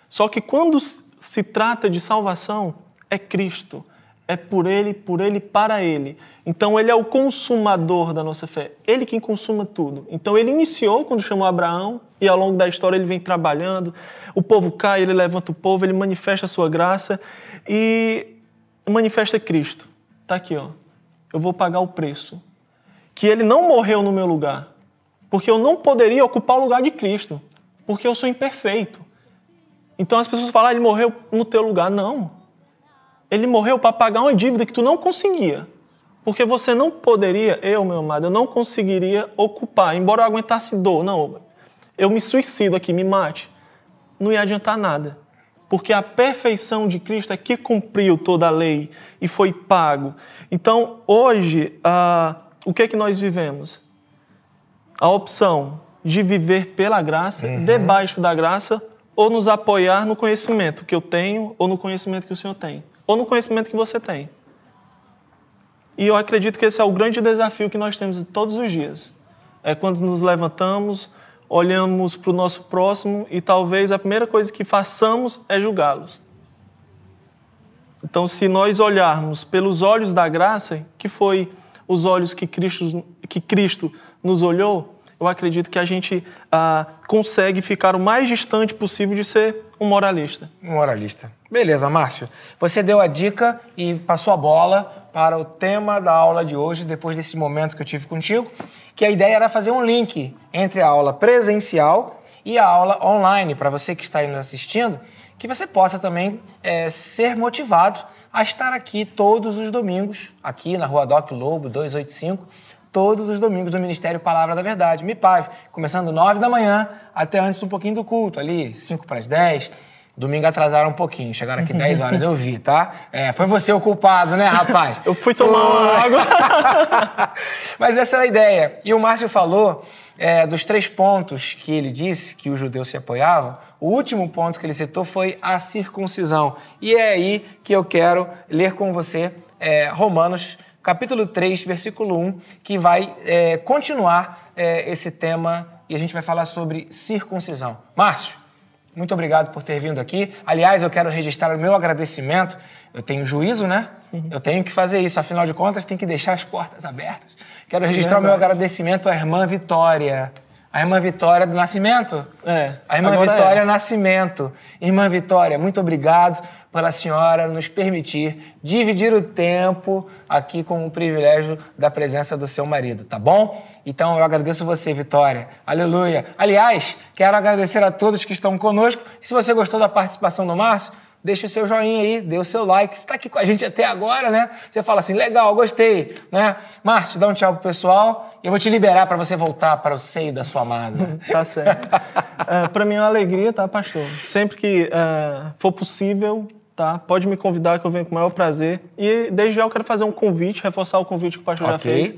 Só que quando se trata de salvação, é Cristo. É por Ele, por Ele, para Ele. Então, Ele é o consumador da nossa fé. Ele quem consuma tudo. Então, Ele iniciou quando chamou Abraão e ao longo da história Ele vem trabalhando. O povo cai, Ele levanta o povo, Ele manifesta a sua graça e manifesta Cristo. Está aqui, ó. Eu vou pagar o preço. Que Ele não morreu no meu lugar. Porque eu não poderia ocupar o lugar de Cristo. Porque eu sou imperfeito. Então as pessoas falam, ah, ele morreu no teu lugar. Não. Ele morreu para pagar uma dívida que tu não conseguia. Porque você não poderia, eu, meu amado, eu não conseguiria ocupar, embora eu aguentasse dor. Não, eu me suicido aqui, me mate. Não ia adiantar nada. Porque a perfeição de Cristo é que cumpriu toda a lei e foi pago. Então, hoje, ah, o que é que nós vivemos? A opção de viver pela graça, uhum. debaixo da graça, ou nos apoiar no conhecimento que eu tenho ou no conhecimento que o Senhor tem ou no conhecimento que você tem. E eu acredito que esse é o grande desafio que nós temos todos os dias. É quando nos levantamos, olhamos para o nosso próximo e talvez a primeira coisa que façamos é julgá-los. Então, se nós olharmos pelos olhos da graça, que foi os olhos que Cristo, que Cristo nos olhou, eu acredito que a gente ah, consegue ficar o mais distante possível de ser um moralista. Um moralista. Beleza, Márcio. Você deu a dica e passou a bola para o tema da aula de hoje, depois desse momento que eu tive contigo, que a ideia era fazer um link entre a aula presencial e a aula online, para você que está aí nos assistindo, que você possa também é, ser motivado a estar aqui todos os domingos, aqui na Rua Doc Lobo 285, todos os domingos do Ministério Palavra da Verdade, MIPAV, começando 9 da manhã até antes um pouquinho do culto, ali 5 para as 10. Domingo atrasaram um pouquinho, chegaram aqui 10 horas, eu vi, tá? É, foi você o culpado, né, rapaz? (laughs) eu fui tomar uma água. (laughs) Mas essa era a ideia. E o Márcio falou é, dos três pontos que ele disse que os judeus se apoiavam. O último ponto que ele citou foi a circuncisão. E é aí que eu quero ler com você é, Romanos capítulo 3, versículo 1, que vai é, continuar é, esse tema e a gente vai falar sobre circuncisão. Márcio, muito obrigado por ter vindo aqui. Aliás, eu quero registrar o meu agradecimento. Eu tenho juízo, né? Eu tenho que fazer isso. Afinal de contas, tem que deixar as portas abertas. Quero registrar é o meu agradecimento à irmã Vitória. A irmã Vitória do Nascimento? É. A irmã Vitória é. Nascimento. Irmã Vitória, muito obrigado pela senhora nos permitir dividir o tempo aqui com o privilégio da presença do seu marido, tá bom? Então eu agradeço você, Vitória. Aleluia. Aliás, quero agradecer a todos que estão conosco. Se você gostou da participação do Márcio, deixa o seu joinha aí, dê o seu like. Você está aqui com a gente até agora, né? Você fala assim, legal, gostei, né? Márcio, dá um tchau pro pessoal e eu vou te liberar para você voltar para o seio da sua amada. (laughs) tá certo. (laughs) é, para mim é uma alegria, tá, pastor? Sempre que é, for possível, tá? Pode me convidar que eu venho com o maior prazer. E desde já eu quero fazer um convite, reforçar o convite que o pastor já Ok. fez,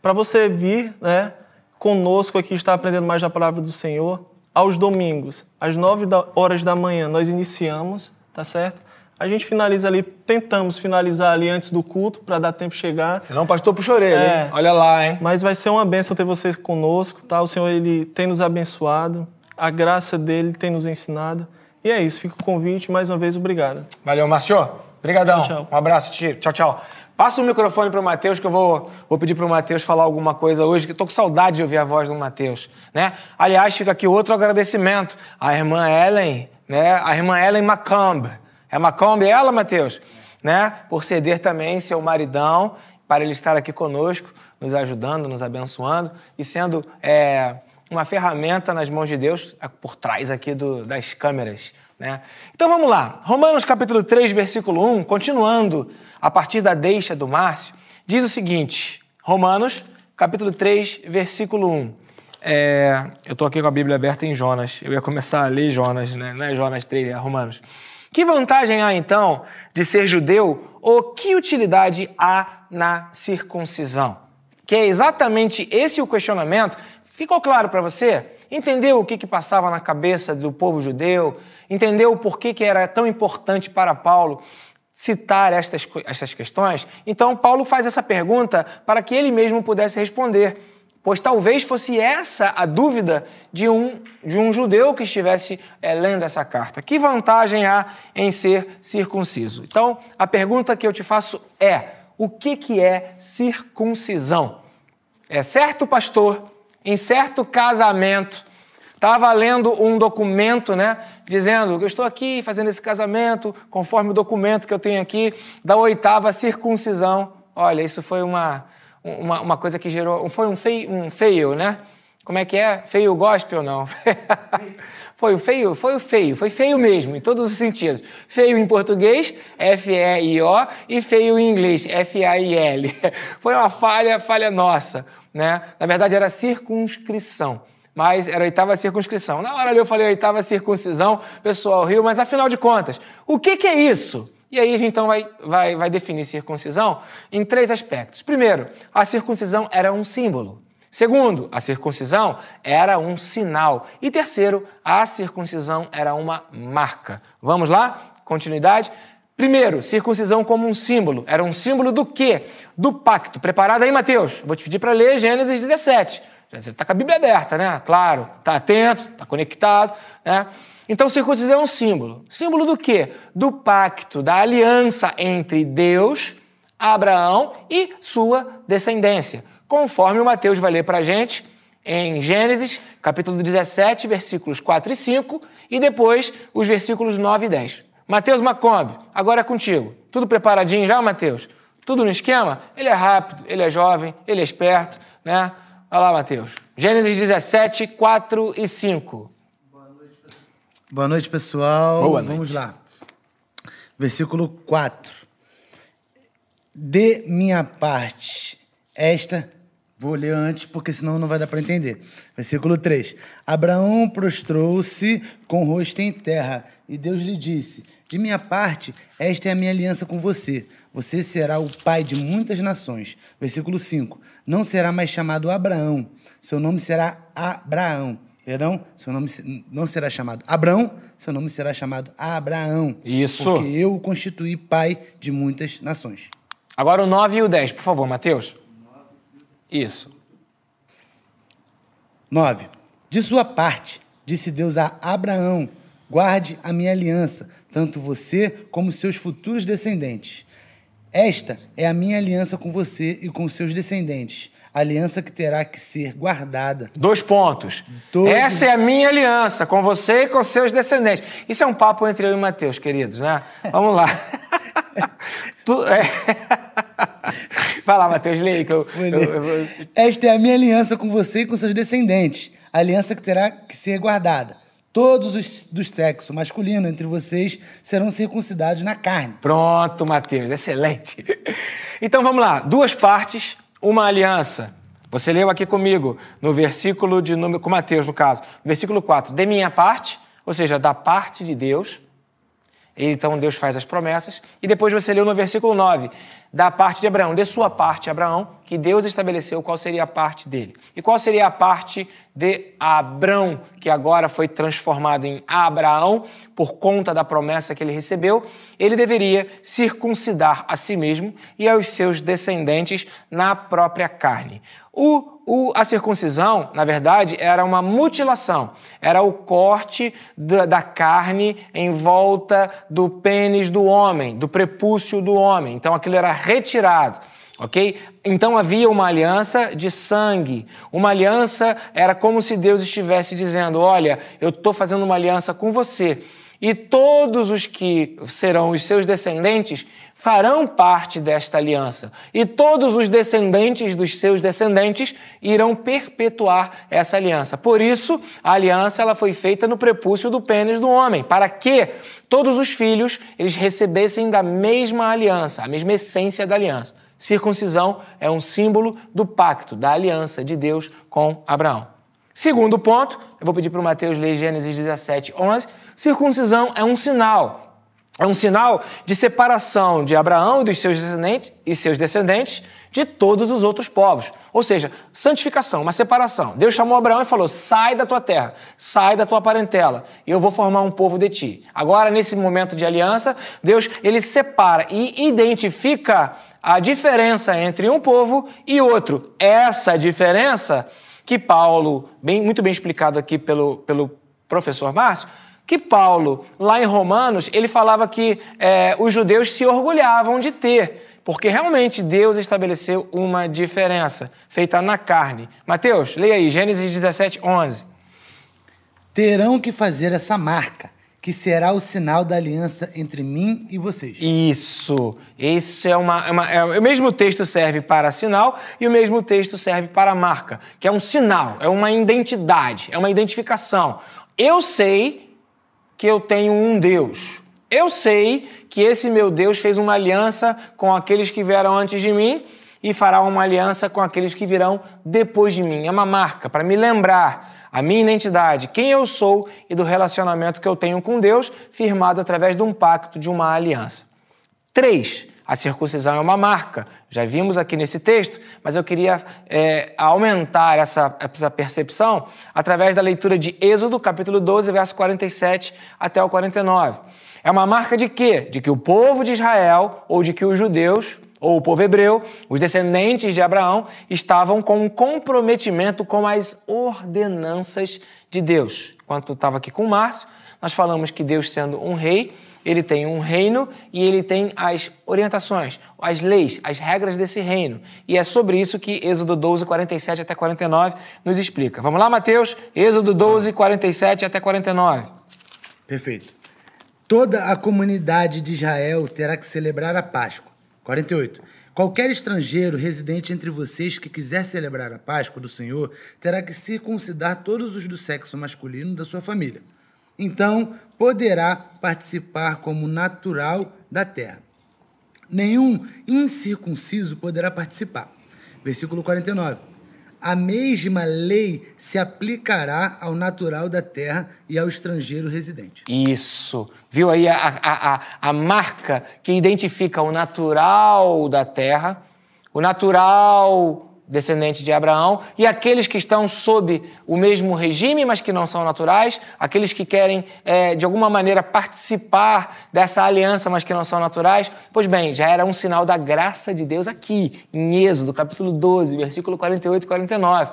para você vir, né, conosco aqui, estar aprendendo mais da palavra do Senhor. Aos domingos, às 9 da- horas da manhã, nós iniciamos, tá certo? A gente finaliza ali, tentamos finalizar ali antes do culto, para dar tempo de chegar. Senão pastor puxa a orelha, É. hein? Olha lá, hein? Mas vai ser uma bênção ter vocês conosco, tá? O Senhor ele tem nos abençoado, a graça dele tem nos ensinado. E é isso, fica o convite, mais uma vez, obrigado. Valeu, Márcio. Obrigadão. Tchau, tchau. Um abraço, tio. Tchau, tchau. Passa o microfone pro Matheus, que eu vou, vou pedir pro Matheus falar alguma coisa hoje, que eu tô com saudade de ouvir a voz do Matheus, né? Aliás, fica aqui outro agradecimento à irmã Ellen, né? A irmã Ellen Macomb. É Macomb ela, Matheus? Né? Por ceder também seu maridão para ele estar aqui conosco, nos ajudando, nos abençoando e sendo é, uma ferramenta nas mãos de Deus é, por trás aqui do- das câmeras. Né? Então vamos lá. Romanos capítulo 3, versículo 1, continuando a partir da deixa do Márcio, diz o seguinte: Romanos capítulo 3, versículo 1. É, eu estou aqui com a Bíblia aberta em Jonas. Eu ia começar a ler Jonas, né? não é Jonas 3, é Romanos. Que vantagem há então de ser judeu ou que utilidade há na circuncisão? Que é exatamente esse o questionamento. Ficou claro para você? Entendeu o que, que passava na cabeça do povo judeu? Entendeu por que, que era tão importante para Paulo citar estas, estas questões? Então, Paulo faz essa pergunta para que ele mesmo pudesse responder pois talvez fosse essa a dúvida de um, de um judeu que estivesse eh, lendo essa carta. Que vantagem há em ser circunciso? Então, a pergunta que eu te faço é: o que, que é circuncisão? É certo pastor, em certo casamento, estava lendo um documento, né, dizendo eu estou aqui fazendo esse casamento conforme o documento que eu tenho aqui da oitava circuncisão. Olha, isso foi uma, uma, uma coisa que gerou, foi um um fail, né? Como é que é? Feio gospel, não? (laughs) foi o feio? Foi o feio, foi feio mesmo, em todos os sentidos. Feio em português, F-E-I-O, e feio em inglês, F-A-I-L. (laughs) Foi uma falha, falha nossa, né? Na verdade era circunscrição, mas era a oitava circunscrição. Na hora ali eu falei oitava circuncisão, pessoal riu, mas afinal de contas, o que, que é isso? E aí a gente então vai, vai, vai definir circuncisão em três aspectos. Primeiro, a circuncisão era um símbolo. Segundo, a circuncisão era um sinal. E terceiro, a circuncisão era uma marca. Vamos lá? Continuidade. Primeiro, circuncisão como um símbolo. Era um símbolo do quê? Do pacto. Preparado aí, Mateus? Vou te pedir para ler Gênesis 17. Você está com a Bíblia aberta, né? Claro, está atento, está conectado, né? Então, circuncisão é um símbolo. Símbolo do quê? Do pacto, da aliança entre Deus, Abraão e sua descendência. Conforme o Mateus vai ler para a gente em Gênesis, capítulo 17, versículos 4 e 5, e depois os versículos 9 e 10. Mateus Macomb, agora é contigo. Tudo preparadinho já, Mateus? Tudo no esquema? Ele é rápido, ele é jovem, ele é esperto, né? Vai lá, Mateus. Gênesis 17, 4 e 5. Boa noite, pessoal. Boa noite. Vamos lá. Versículo 4. De minha parte, esta. Vou ler antes, porque senão não vai dar para entender. Versículo 3. Abraão prostrou-se com o rosto em terra, e Deus lhe disse: De minha parte, esta é a minha aliança com você. Você será o pai de muitas nações. Versículo 5. Não será mais chamado Abraão, seu nome será Abraão. Perdão, seu nome não será chamado Abraão, seu nome será chamado Abraão. Isso. Porque eu o constituí pai de muitas nações. Agora o 9 e o 10, por favor, Mateus. Isso. 9. De sua parte, disse Deus a Abraão: guarde a minha aliança, tanto você como seus futuros descendentes. Esta é a minha aliança com você e com seus descendentes, aliança que terá que ser guardada. Dois pontos. Todos- Essa é a minha aliança com você e com seus descendentes. Isso é um papo entre eu e Mateus, queridos, né? Vamos lá. (laughs) Tu- é. Vai lá, Mateus, leia que eu, eu- Esta é a minha aliança com você e com seus descendentes, aliança que terá que ser guardada. Todos os do sexo masculino entre vocês serão circuncidados na carne. Pronto, Mateus, excelente. (laughs) Então vamos lá, duas partes, uma aliança. Você leu aqui comigo no versículo de número, com Mateus no caso, versículo 4, de minha parte, ou seja, da parte de Deus. Então Deus faz as promessas. E depois você leu no versículo 9, da parte de Abraão, de sua parte, Abraão, que Deus estabeleceu qual seria a parte dele. E qual seria a parte de Abrão, que agora foi transformado em Abraão por conta da promessa que ele recebeu, ele deveria circuncidar a si mesmo e aos seus descendentes na própria carne. O, o, a circuncisão, na verdade, era uma mutilação, era o corte da, da carne em volta do pênis do homem, do prepúcio do homem. Então aquilo era retirado ok? Então havia uma aliança de sangue. Uma aliança era como se Deus estivesse dizendo: Olha, eu estou fazendo uma aliança com você. E todos os que serão os seus descendentes farão parte desta aliança. E todos os descendentes dos seus descendentes irão perpetuar essa aliança. Por isso, a aliança ela foi feita no prepúcio do pênis do homem, para que todos os filhos eles recebessem da mesma aliança, a mesma essência da aliança. Circuncisão é um símbolo do pacto, da aliança de Deus com Abraão. Segundo ponto, eu vou pedir para o Mateus ler Gênesis 17, 11. Circuncisão é um sinal. É um sinal de separação de Abraão e dos seus descendentes e seus descendentes de todos os outros povos. Ou seja, santificação, uma separação. Deus chamou Abraão e falou: sai da tua terra, sai da tua parentela, e eu vou formar um povo de ti. Agora, nesse momento de aliança, Deus ele separa e identifica a diferença entre um povo e outro. Essa diferença que Paulo, bem, muito bem explicado aqui pelo, pelo professor Márcio, que Paulo, lá em Romanos, ele falava que é, os judeus se orgulhavam de ter, porque realmente Deus estabeleceu uma diferença feita na carne. Mateus, leia aí, Gênesis 17, 11. Terão que fazer essa marca que será o sinal da aliança entre mim e vocês. Isso. Isso é uma, é uma é, o mesmo texto serve para sinal e o mesmo texto serve para marca, que é um sinal, é uma identidade, é uma identificação. Eu sei que eu tenho um Deus. Eu sei que esse meu Deus fez uma aliança com aqueles que vieram antes de mim e fará uma aliança com aqueles que virão depois de mim. É uma marca para me lembrar a minha identidade, quem eu sou e do relacionamento que eu tenho com Deus, firmado através de um pacto, de uma aliança. Três, a circuncisão é uma marca. Já vimos aqui nesse texto, mas eu queria é, aumentar essa, essa percepção através da leitura de Êxodo, capítulo 12, verso 47 até o 49. É uma marca de quê? De que o povo de Israel, ou de que os judeus, ou o povo hebreu, os descendentes de Abraão, estavam com um comprometimento com as ordenanças de Deus. Enquanto estava aqui com o Márcio, nós falamos que Deus, sendo um rei, ele tem um reino e ele tem as orientações, as leis, as regras desse reino. E é sobre isso que Êxodo 12, 47 até 49 nos explica. Vamos lá, Mateus? Êxodo 12, 47 até 49. Perfeito. Toda a comunidade de Israel terá que celebrar a Páscoa 48. Qualquer estrangeiro residente entre vocês que quiser celebrar a Páscoa do Senhor terá que circuncidar todos os do sexo masculino da sua família. Então poderá participar como natural da terra. Nenhum incircunciso poderá participar. Versículo 49 a mesma lei se aplicará ao natural da terra e ao estrangeiro residente. Isso. Viu aí a, a, a, a marca que identifica o natural da terra, o natural descendente de Abraão, e aqueles que estão sob o mesmo regime, mas que não são naturais, aqueles que querem, é, de alguma maneira, participar dessa aliança, mas que não são naturais. Pois bem, já era um sinal da graça de Deus aqui, em Êxodo, capítulo 12, versículo 48 e 49.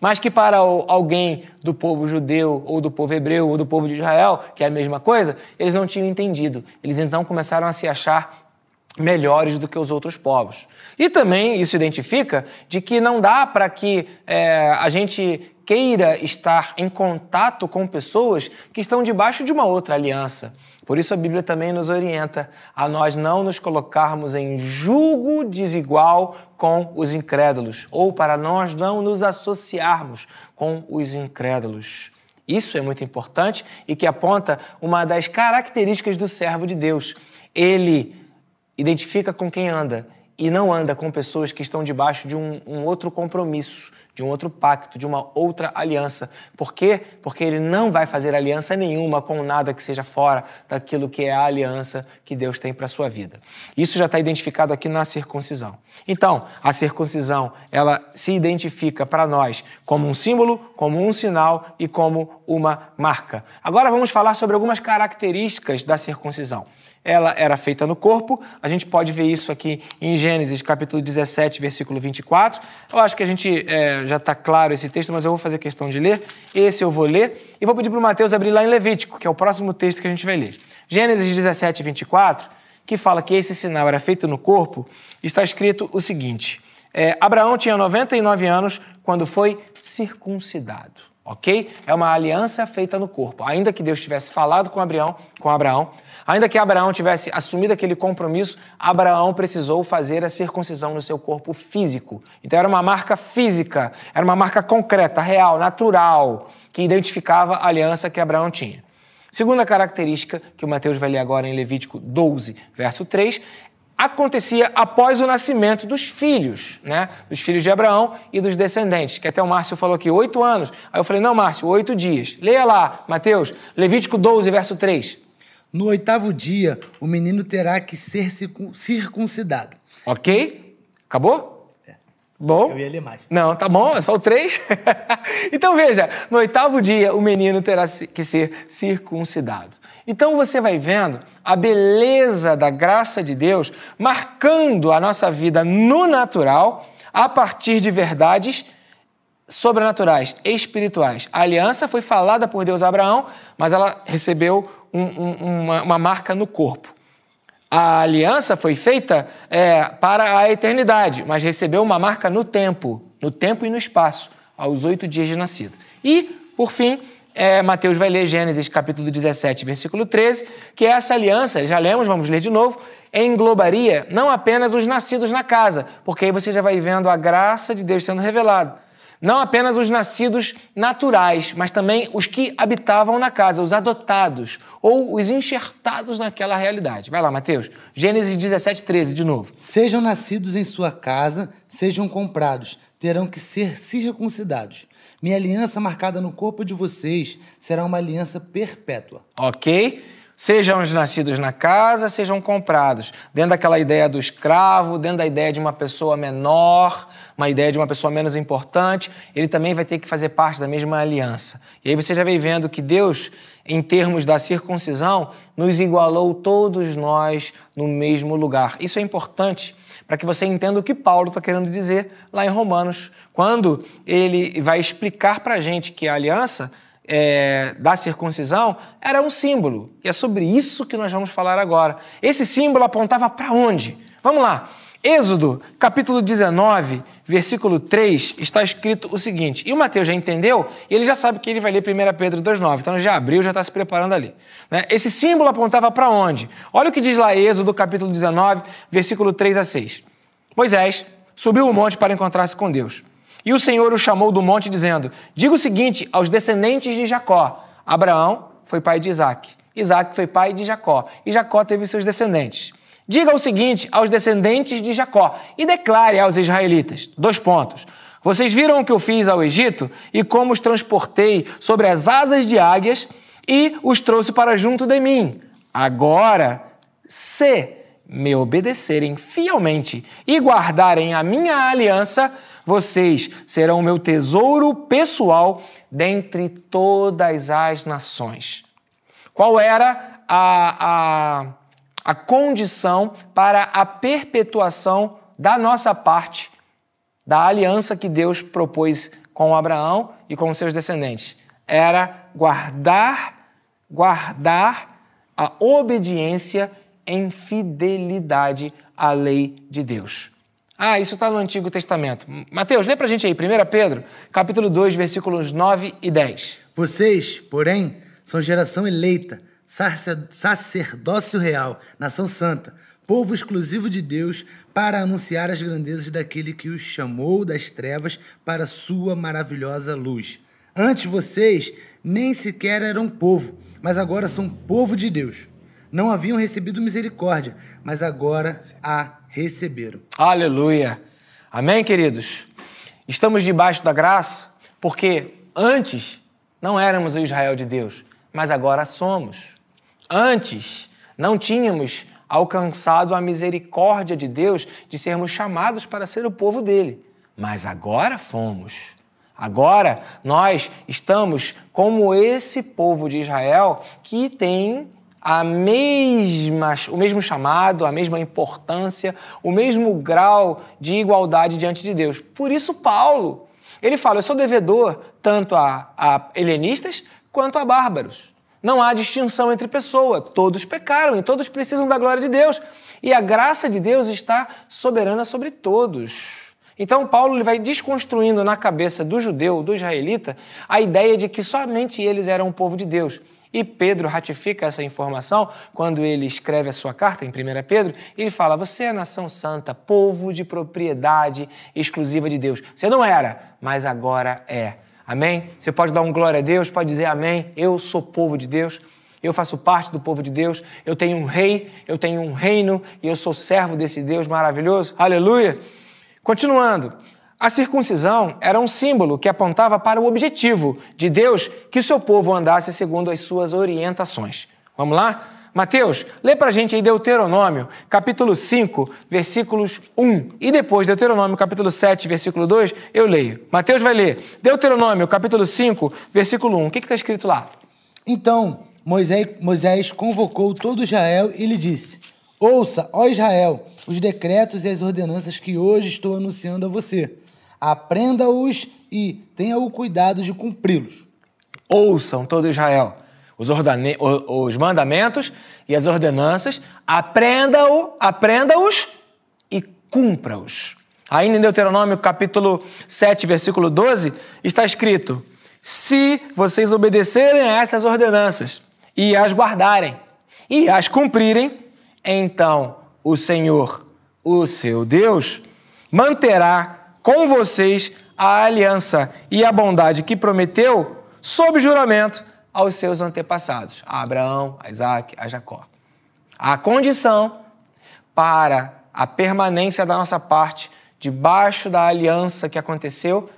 Mas que para alguém do povo judeu, ou do povo hebreu, ou do povo de Israel, que é a mesma coisa, eles não tinham entendido. Eles então começaram a se achar melhores do que os outros povos. E também isso identifica de que não dá para que é, a gente queira estar em contato com pessoas que estão debaixo de uma outra aliança. Por isso a Bíblia também nos orienta a nós não nos colocarmos em julgo desigual com os incrédulos, ou para nós não nos associarmos com os incrédulos. Isso é muito importante e que aponta uma das características do servo de Deus. Ele identifica com quem anda e não anda com pessoas que estão debaixo de um, um outro compromisso, de um outro pacto, de uma outra aliança. Por quê? Porque ele não vai fazer aliança nenhuma com nada que seja fora daquilo que é a aliança que Deus tem para a sua vida. Isso já está identificado aqui na circuncisão. Então, a circuncisão, ela se identifica para nós como um símbolo, como um sinal e como uma marca. Agora vamos falar sobre algumas características da circuncisão ela era feita no corpo. A gente pode ver isso aqui em Gênesis, capítulo 17, versículo 24. Eu acho que a gente é, já está claro esse texto, mas eu vou fazer questão de ler. Esse eu vou ler e vou pedir para o Mateus abrir lá em Levítico, que é o próximo texto que a gente vai ler. Gênesis 17, 24, que fala que esse sinal era feito no corpo, está escrito o seguinte: é, Abraão tinha 99 anos quando foi circuncidado. Ok? É uma aliança feita no corpo. Ainda que Deus tivesse falado com Abraão, com Abraão Ainda que Abraão tivesse assumido aquele compromisso, Abraão precisou fazer a circuncisão no seu corpo físico. Então era uma marca física, era uma marca concreta, real, natural, que identificava a aliança que Abraão tinha. Segunda característica, que o Mateus vai ler agora em Levítico 12, verso 3, acontecia após o nascimento dos filhos, né? Dos filhos de Abraão e dos descendentes, que até o Márcio falou aqui, oito anos. Aí eu falei, não, Márcio, oito dias. Leia lá, Mateus, Levítico 12, verso 3. No oitavo dia, o menino terá que ser circuncidado. Ok? Acabou? É. Bom. Eu ia ler mais. Não, tá bom, é só o três. (laughs) então veja, no oitavo dia o menino terá que ser circuncidado. Então você vai vendo a beleza da graça de Deus marcando a nossa vida no natural a partir de verdades sobrenaturais, espirituais. A aliança foi falada por Deus a Abraão, mas ela recebeu um, um, uma, uma, marca no corpo. A aliança foi feita é, para a eternidade, mas recebeu uma marca no tempo, no tempo e no espaço, aos oito dias de nascido. E, por fim, é, Mateus vai ler Gênesis capítulo 17, versículo 13, que essa aliança, já lemos, vamos ler de novo, englobaria não apenas os nascidos na casa, porque aí você já vai vendo a graça de Deus sendo revelada, não apenas os nascidos naturais, mas também os que habitavam na casa, os adotados ou os enxertados naquela realidade. Vai lá, Mateus. Gênesis 17, 13, de novo. Sejam nascidos em sua casa, sejam comprados, terão que ser circuncidados. Minha aliança marcada no corpo de vocês será uma aliança perpétua. Ok? Sejam os nascidos na casa, sejam comprados. Dentro daquela ideia do escravo, dentro da ideia de uma pessoa menor, uma ideia de uma pessoa menos importante, ele também vai ter que fazer parte da mesma aliança. E aí você já vem vendo que Deus, em termos da circuncisão, nos igualou todos nós no mesmo lugar. Isso é importante para que você entenda o que Paulo está querendo dizer lá em Romanos, quando ele vai explicar para a gente que a aliança é, da circuncisão era um símbolo. E é sobre isso que nós vamos falar agora. Esse símbolo apontava para onde? Vamos lá. Êxodo, capítulo 19, versículo 3, está escrito o seguinte. E o Mateus já entendeu, e ele já sabe que ele vai ler 1 Pedro 2,9. Então já abriu, já está se preparando ali. Né? Esse símbolo apontava para onde? Olha o que diz lá Êxodo, capítulo 19, versículo 3 a 6. Moisés subiu o monte para encontrar-se com Deus. E o Senhor o chamou do monte, dizendo: Diga o seguinte aos descendentes de Jacó: Abraão foi pai de Isaac, Isaac foi pai de Jacó, e Jacó teve seus descendentes. Diga o seguinte aos descendentes de Jacó e declare aos israelitas: dois pontos. Vocês viram o que eu fiz ao Egito e como os transportei sobre as asas de águias e os trouxe para junto de mim. Agora, se me obedecerem fielmente e guardarem a minha aliança, vocês serão o meu tesouro pessoal dentre todas as nações. Qual era a, a, a condição para a perpetuação da nossa parte da aliança que Deus propôs com Abraão e com seus descendentes? Era guardar, guardar a obediência em fidelidade à lei de Deus. Ah, isso está no Antigo Testamento. Mateus, lê para a gente aí, 1 Pedro, capítulo 2, versículos 9 e 10. Vocês, porém, são geração eleita, sacerdócio real, nação santa, povo exclusivo de Deus, para anunciar as grandezas daquele que os chamou das trevas para sua maravilhosa luz. Antes vocês nem sequer eram povo, mas agora são povo de Deus. Não haviam recebido misericórdia, mas agora há receberam. Aleluia. Amém, queridos? Estamos debaixo da graça porque antes não éramos o Israel de Deus, mas agora somos. Antes não tínhamos alcançado a misericórdia de Deus de sermos chamados para ser o povo dele, mas agora fomos. Agora nós estamos como esse povo de Israel que tem a mesma, o mesmo chamado, a mesma importância, o mesmo grau de igualdade diante de Deus. Por isso, Paulo, ele fala: Eu sou devedor tanto a, a helenistas quanto a bárbaros. Não há distinção entre pessoa, todos pecaram e todos precisam da glória de Deus. E a graça de Deus está soberana sobre todos. Então, Paulo ele vai desconstruindo na cabeça do judeu, do israelita, a ideia de que somente eles eram o povo de Deus. E Pedro ratifica essa informação quando ele escreve a sua carta em 1 Pedro. Ele fala: Você é nação santa, povo de propriedade exclusiva de Deus. Você não era, mas agora é. Amém? Você pode dar um glória a Deus, pode dizer amém. Eu sou povo de Deus. Eu faço parte do povo de Deus. Eu tenho um rei, eu tenho um reino e eu sou servo desse Deus maravilhoso. Aleluia! Continuando, a circuncisão era um símbolo que apontava para o objetivo de Deus que o seu povo andasse segundo as suas orientações. Vamos lá? Mateus, lê para a gente aí Deuteronômio, capítulo 5, versículos 1. E depois, Deuteronômio, capítulo 7, versículo 2, eu leio. Mateus vai ler. Deuteronômio, capítulo 5, versículo 1. O que está escrito lá? Então, Moisés, Moisés convocou todo Israel e lhe disse: Ouça, ó Israel, os decretos e as ordenanças que hoje estou anunciando a você. Aprenda-os e tenha o cuidado de cumpri-los. Ouçam todo Israel os, ordane... os mandamentos e as ordenanças, aprenda-o, aprenda-os e cumpra-os. Ainda em Deuteronômio capítulo 7, versículo 12, está escrito: Se vocês obedecerem a essas ordenanças e as guardarem e as cumprirem, então o Senhor, o seu Deus, manterá com vocês a aliança e a bondade que prometeu sob juramento aos seus antepassados, a Abraão, a Isaac, a Jacó. A condição para a permanência da nossa parte debaixo da aliança que aconteceu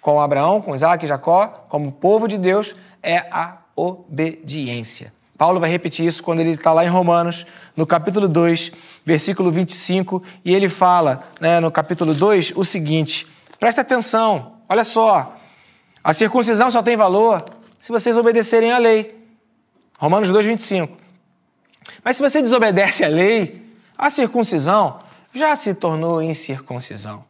com Abraão, com Isaac e Jacó, como povo de Deus, é a obediência. Paulo vai repetir isso quando ele está lá em Romanos, no capítulo 2, versículo 25, e ele fala né, no capítulo 2 o seguinte: presta atenção, olha só, a circuncisão só tem valor se vocês obedecerem à lei. Romanos 2, 25. Mas se você desobedece à lei, a circuncisão já se tornou incircuncisão.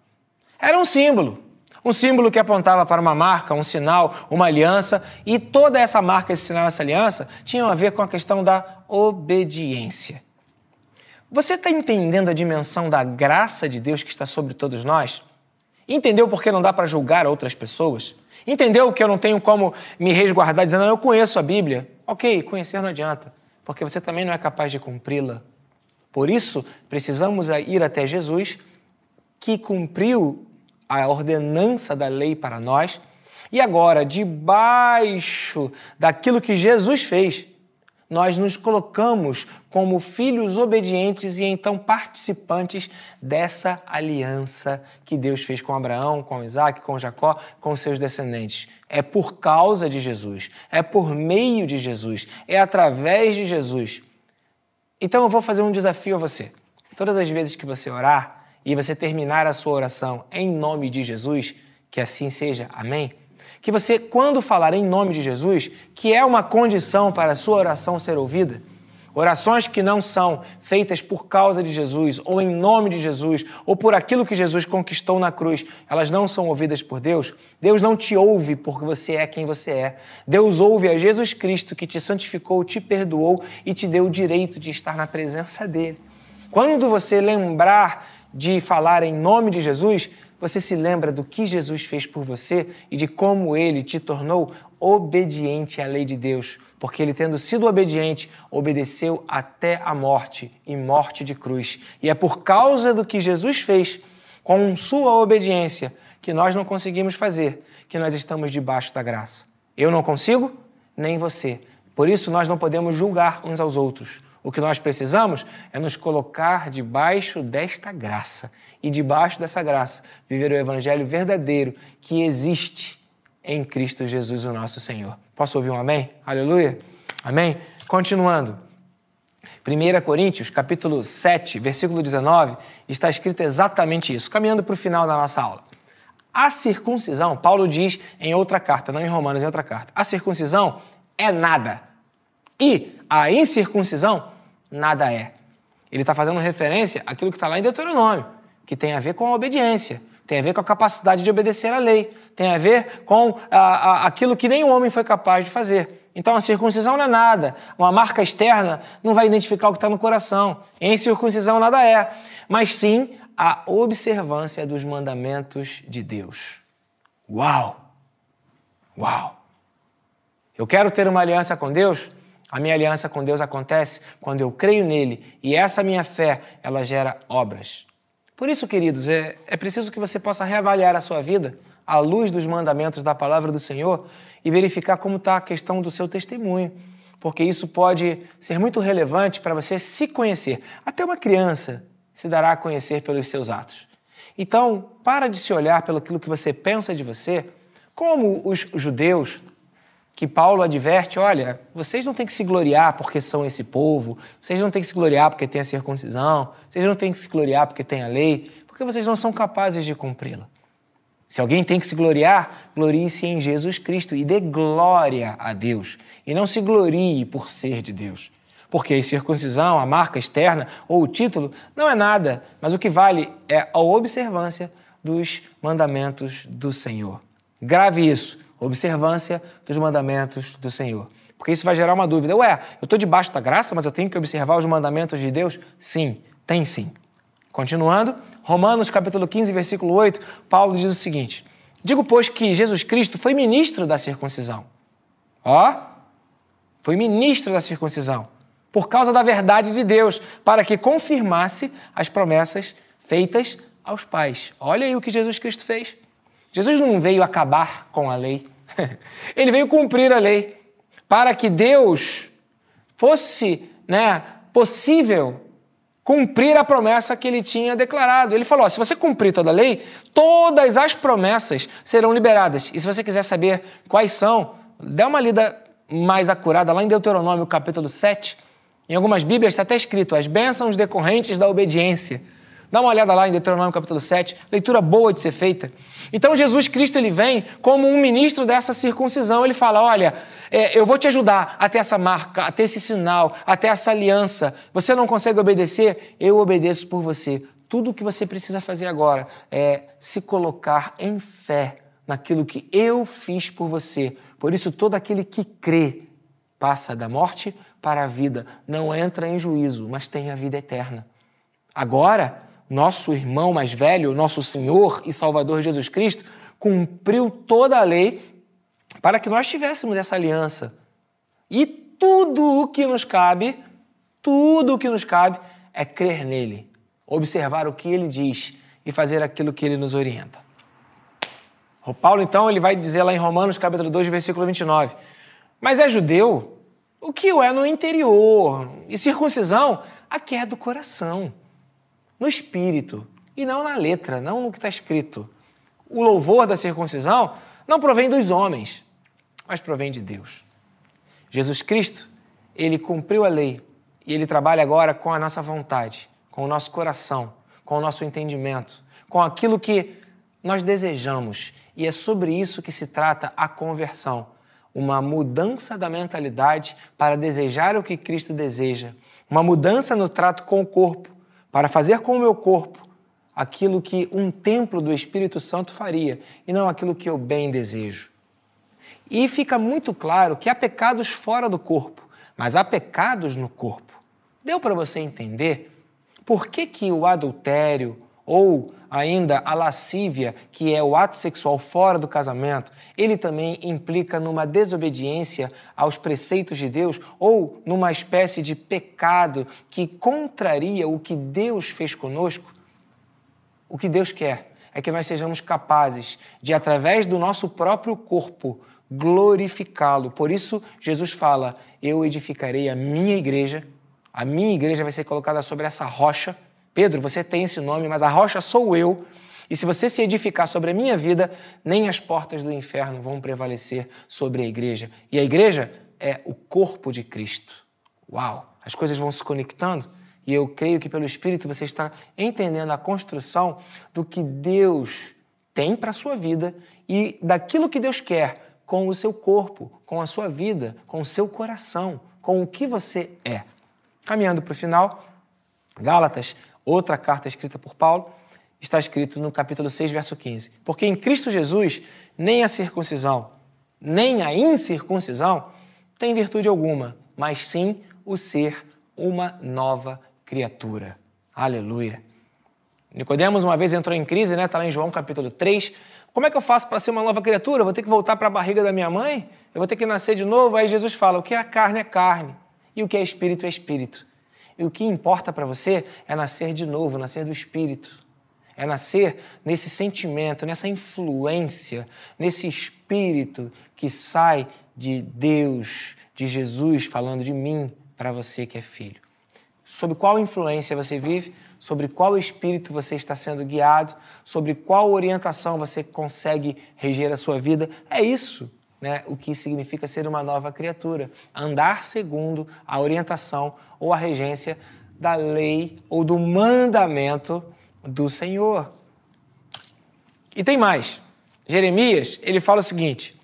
Era um símbolo. Um símbolo que apontava para uma marca, um sinal, uma aliança, e toda essa marca, esse sinal, essa aliança tinham a ver com a questão da obediência. Você está entendendo a dimensão da graça de Deus que está sobre todos nós? Entendeu por que não dá para julgar outras pessoas? Entendeu que eu não tenho como me resguardar dizendo, eu conheço a Bíblia? Ok, conhecer não adianta, porque você também não é capaz de cumpri-la. Por isso, precisamos ir até Jesus, que cumpriu a ordenança da lei para nós, e agora, debaixo daquilo que Jesus fez, nós nos colocamos como filhos obedientes e então participantes dessa aliança que Deus fez com Abraão, com Isaac, com Jacó, com seus descendentes. É por causa de Jesus, é por meio de Jesus, é através de Jesus. Então eu vou fazer um desafio a você. Todas as vezes que você orar, e você terminar a sua oração em nome de Jesus, que assim seja, amém? Que você, quando falar em nome de Jesus, que é uma condição para a sua oração ser ouvida, orações que não são feitas por causa de Jesus, ou em nome de Jesus, ou por aquilo que Jesus conquistou na cruz, elas não são ouvidas por Deus. Deus não te ouve porque você é quem você é. Deus ouve a Jesus Cristo que te santificou, te perdoou e te deu o direito de estar na presença dele. Quando você lembrar de falar em nome de Jesus, você se lembra do que Jesus fez por você e de como ele te tornou obediente à lei de Deus, porque ele, tendo sido obediente, obedeceu até a morte e morte de cruz. E é por causa do que Jesus fez com sua obediência que nós não conseguimos fazer, que nós estamos debaixo da graça. Eu não consigo, nem você. Por isso nós não podemos julgar uns aos outros. O que nós precisamos é nos colocar debaixo desta graça e debaixo dessa graça viver o evangelho verdadeiro que existe em Cristo Jesus, o nosso Senhor. Posso ouvir um amém? Aleluia. Amém. Continuando. 1 Coríntios, capítulo 7, versículo 19, está escrito exatamente isso, caminhando para o final da nossa aula. A circuncisão, Paulo diz em outra carta, não em Romanos, em outra carta, a circuncisão é nada. E a incircuncisão, nada é. Ele está fazendo referência àquilo que está lá em Deuteronômio, que tem a ver com a obediência, tem a ver com a capacidade de obedecer à lei, tem a ver com a, a, aquilo que o homem foi capaz de fazer. Então a circuncisão não é nada. Uma marca externa não vai identificar o que está no coração. Em circuncisão nada é. Mas sim a observância dos mandamentos de Deus. Uau! Uau! Eu quero ter uma aliança com Deus? A minha aliança com Deus acontece quando eu creio nele e essa minha fé, ela gera obras. Por isso, queridos, é, é preciso que você possa reavaliar a sua vida à luz dos mandamentos da palavra do Senhor e verificar como está a questão do seu testemunho, porque isso pode ser muito relevante para você se conhecer. Até uma criança se dará a conhecer pelos seus atos. Então, para de se olhar pelo que você pensa de você, como os judeus que Paulo adverte, olha, vocês não têm que se gloriar porque são esse povo, vocês não têm que se gloriar porque tem a circuncisão, vocês não têm que se gloriar porque tem a lei, porque vocês não são capazes de cumpri-la. Se alguém tem que se gloriar, glorie-se em Jesus Cristo e dê glória a Deus. E não se glorie por ser de Deus. Porque a circuncisão, a marca externa ou o título não é nada, mas o que vale é a observância dos mandamentos do Senhor. Grave isso, observância dos mandamentos do Senhor. Porque isso vai gerar uma dúvida. Ué, eu estou debaixo da graça, mas eu tenho que observar os mandamentos de Deus? Sim, tem sim. Continuando, Romanos capítulo 15, versículo 8, Paulo diz o seguinte: Digo, pois, que Jesus Cristo foi ministro da circuncisão. Ó, foi ministro da circuncisão, por causa da verdade de Deus, para que confirmasse as promessas feitas aos pais. Olha aí o que Jesus Cristo fez. Jesus não veio acabar com a lei, (laughs) ele veio cumprir a lei, para que Deus fosse né, possível cumprir a promessa que ele tinha declarado. Ele falou: ó, se você cumprir toda a lei, todas as promessas serão liberadas. E se você quiser saber quais são, dê uma lida mais acurada lá em Deuteronômio, capítulo 7. Em algumas Bíblias está até escrito: as bênçãos decorrentes da obediência. Dá uma olhada lá em Deuteronômio capítulo 7, leitura boa de ser feita. Então Jesus Cristo ele vem como um ministro dessa circuncisão. Ele fala: olha, é, eu vou te ajudar até essa marca, até esse sinal, até essa aliança. Você não consegue obedecer? Eu obedeço por você. Tudo o que você precisa fazer agora é se colocar em fé naquilo que eu fiz por você. Por isso, todo aquele que crê passa da morte para a vida, não entra em juízo, mas tem a vida eterna. Agora, nosso irmão mais velho, nosso Senhor e Salvador Jesus Cristo, cumpriu toda a lei para que nós tivéssemos essa aliança. E tudo o que nos cabe, tudo o que nos cabe é crer nele, observar o que ele diz e fazer aquilo que ele nos orienta. O Paulo, então, ele vai dizer lá em Romanos, capítulo 2, versículo 29, mas é judeu o que o é no interior, e circuncisão, a que é do coração no espírito e não na letra, não no que está escrito. O louvor da circuncisão não provém dos homens, mas provém de Deus. Jesus Cristo, ele cumpriu a lei e ele trabalha agora com a nossa vontade, com o nosso coração, com o nosso entendimento, com aquilo que nós desejamos. E é sobre isso que se trata a conversão. Uma mudança da mentalidade para desejar o que Cristo deseja. Uma mudança no trato com o corpo, para fazer com o meu corpo aquilo que um templo do Espírito Santo faria e não aquilo que eu bem desejo. E fica muito claro que há pecados fora do corpo, mas há pecados no corpo. Deu para você entender por que, que o adultério ou ainda a lascívia, que é o ato sexual fora do casamento, ele também implica numa desobediência aos preceitos de Deus ou numa espécie de pecado que contraria o que Deus fez conosco? O que Deus quer é que nós sejamos capazes de, através do nosso próprio corpo, glorificá-lo. Por isso, Jesus fala: Eu edificarei a minha igreja A minha igreja vai ser colocada sobre essa rocha. Pedro, você tem esse nome, mas a rocha sou eu. E se você se edificar sobre a minha vida, nem as portas do inferno vão prevalecer sobre a igreja. E a igreja é o corpo de Cristo. Uau! As coisas vão se conectando. E eu creio que pelo Espírito você está entendendo a construção do que Deus tem para a sua vida e daquilo que Deus quer com o seu corpo, com a sua vida, com o seu coração, com o que você é. Caminhando para o final, Gálatas, outra carta escrita por Paulo, está escrito no capítulo 6, verso 15: Porque em Cristo Jesus nem a circuncisão, nem a incircuncisão tem virtude alguma, mas sim o ser uma nova criatura. Aleluia. Nicodemos uma vez entrou em crise, né? Está lá em João capítulo 3. Como é que eu faço para ser uma nova criatura? Eu vou ter que voltar para a barriga da minha mãe? Eu vou ter que nascer de novo? Aí Jesus fala: o que é carne é carne, e o que é espírito é espírito. E o que importa para você é nascer de novo, nascer do espírito. É nascer nesse sentimento, nessa influência, nesse espírito que sai de Deus, de Jesus falando de mim para você que é filho. Sobre qual influência você vive, sobre qual espírito você está sendo guiado, sobre qual orientação você consegue reger a sua vida. É isso né, o que significa ser uma nova criatura. Andar segundo a orientação ou a regência da lei ou do mandamento do Senhor. E tem mais. Jeremias, ele fala o seguinte: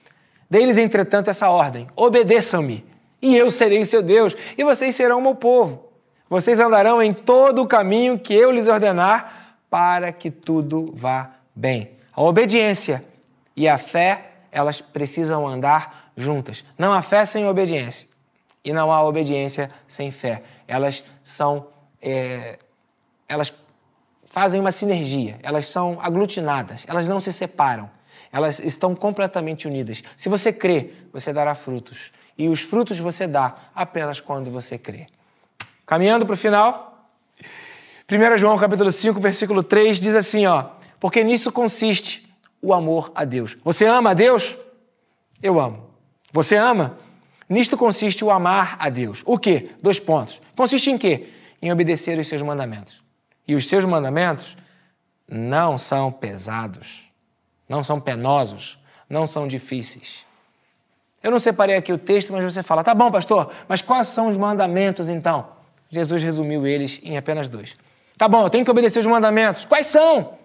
Deles, entretanto, essa ordem: obedeçam-me, e eu serei o seu Deus, e vocês serão o meu povo. Vocês andarão em todo o caminho que eu lhes ordenar, para que tudo vá bem. A obediência e a fé, elas precisam andar juntas. Não há fé sem obediência, e não há obediência sem fé. Elas são. É, elas fazem uma sinergia, elas são aglutinadas, elas não se separam, elas estão completamente unidas. Se você crê, você dará frutos. E os frutos você dá apenas quando você crê. Caminhando para o final, 1 João capítulo 5, versículo 3 diz assim, ó, porque nisso consiste o amor a Deus. Você ama a Deus? Eu amo. Você ama? Nisto consiste o amar a Deus. O quê? Dois pontos. Consiste em quê? Em obedecer os seus mandamentos. E os seus mandamentos não são pesados, não são penosos, não são difíceis. Eu não separei aqui o texto, mas você fala, tá bom, pastor, mas quais são os mandamentos então? Jesus resumiu eles em apenas dois. Tá bom, eu tenho que obedecer os mandamentos. Quais são?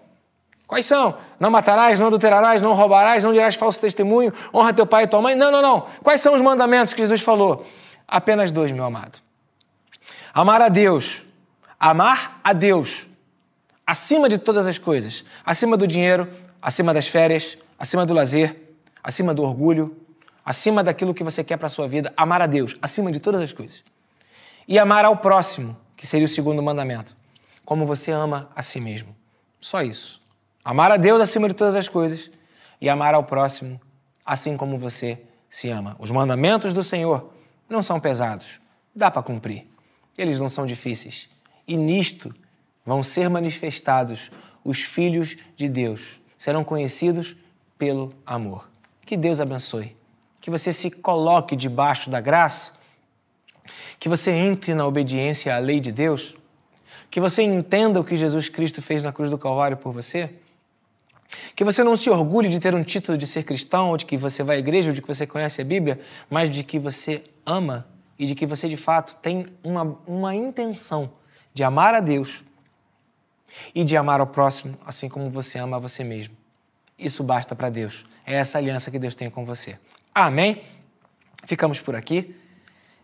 Quais são? Não matarás, não adulterarás, não roubarás, não dirás falso testemunho, honra teu pai e tua mãe. Não, não, não. Quais são os mandamentos que Jesus falou? Apenas dois, meu amado. Amar a Deus Amar a Deus acima de todas as coisas, acima do dinheiro, acima das férias, acima do lazer, acima do orgulho, acima daquilo que você quer para a sua vida, amar a Deus acima de todas as coisas. E amar ao próximo, que seria o segundo mandamento, como você ama a si mesmo. Só isso. Amar a Deus acima de todas as coisas e amar ao próximo assim como você se ama. Os mandamentos do Senhor não são pesados, dá para cumprir. Eles não são difíceis e nisto vão ser manifestados os filhos de Deus. Serão conhecidos pelo amor. Que Deus abençoe. Que você se coloque debaixo da graça. Que você entre na obediência à lei de Deus. Que você entenda o que Jesus Cristo fez na cruz do Calvário por você. Que você não se orgulhe de ter um título de ser cristão, de que você vai à igreja, ou de que você conhece a Bíblia, mas de que você ama e de que você de fato tem uma, uma intenção de amar a Deus e de amar ao próximo, assim como você ama a você mesmo. Isso basta para Deus. É essa aliança que Deus tem com você. Amém? Ficamos por aqui.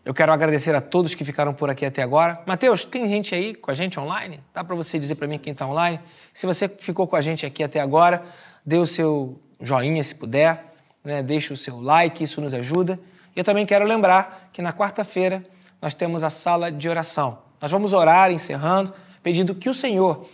Eu quero agradecer a todos que ficaram por aqui até agora. Mateus, tem gente aí com a gente online? Dá para você dizer para mim quem está online? Se você ficou com a gente aqui até agora, dê o seu joinha se puder, né? deixe o seu like, isso nos ajuda. E eu também quero lembrar que na quarta-feira nós temos a sala de oração. Nós vamos orar encerrando, pedindo que o Senhor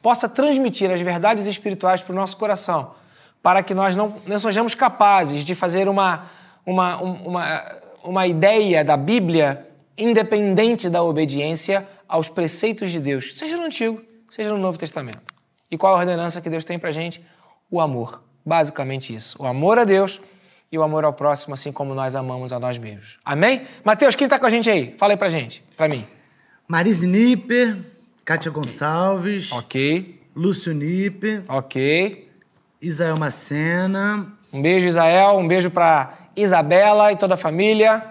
possa transmitir as verdades espirituais para o nosso coração, para que nós não, não sejamos capazes de fazer uma, uma, uma, uma ideia da Bíblia independente da obediência aos preceitos de Deus, seja no Antigo, seja no Novo Testamento. E qual a ordenança que Deus tem para a gente? O amor. Basicamente isso. O amor a Deus e o amor ao próximo, assim como nós amamos a nós mesmos. Amém? Mateus, quem está com a gente aí? Fala aí pra gente, pra mim. Marise Nipper, Kátia Gonçalves, Ok, Lúcio Nipper, ok. Isael Macena, Um beijo, Isael. Um beijo pra Isabela e toda a família.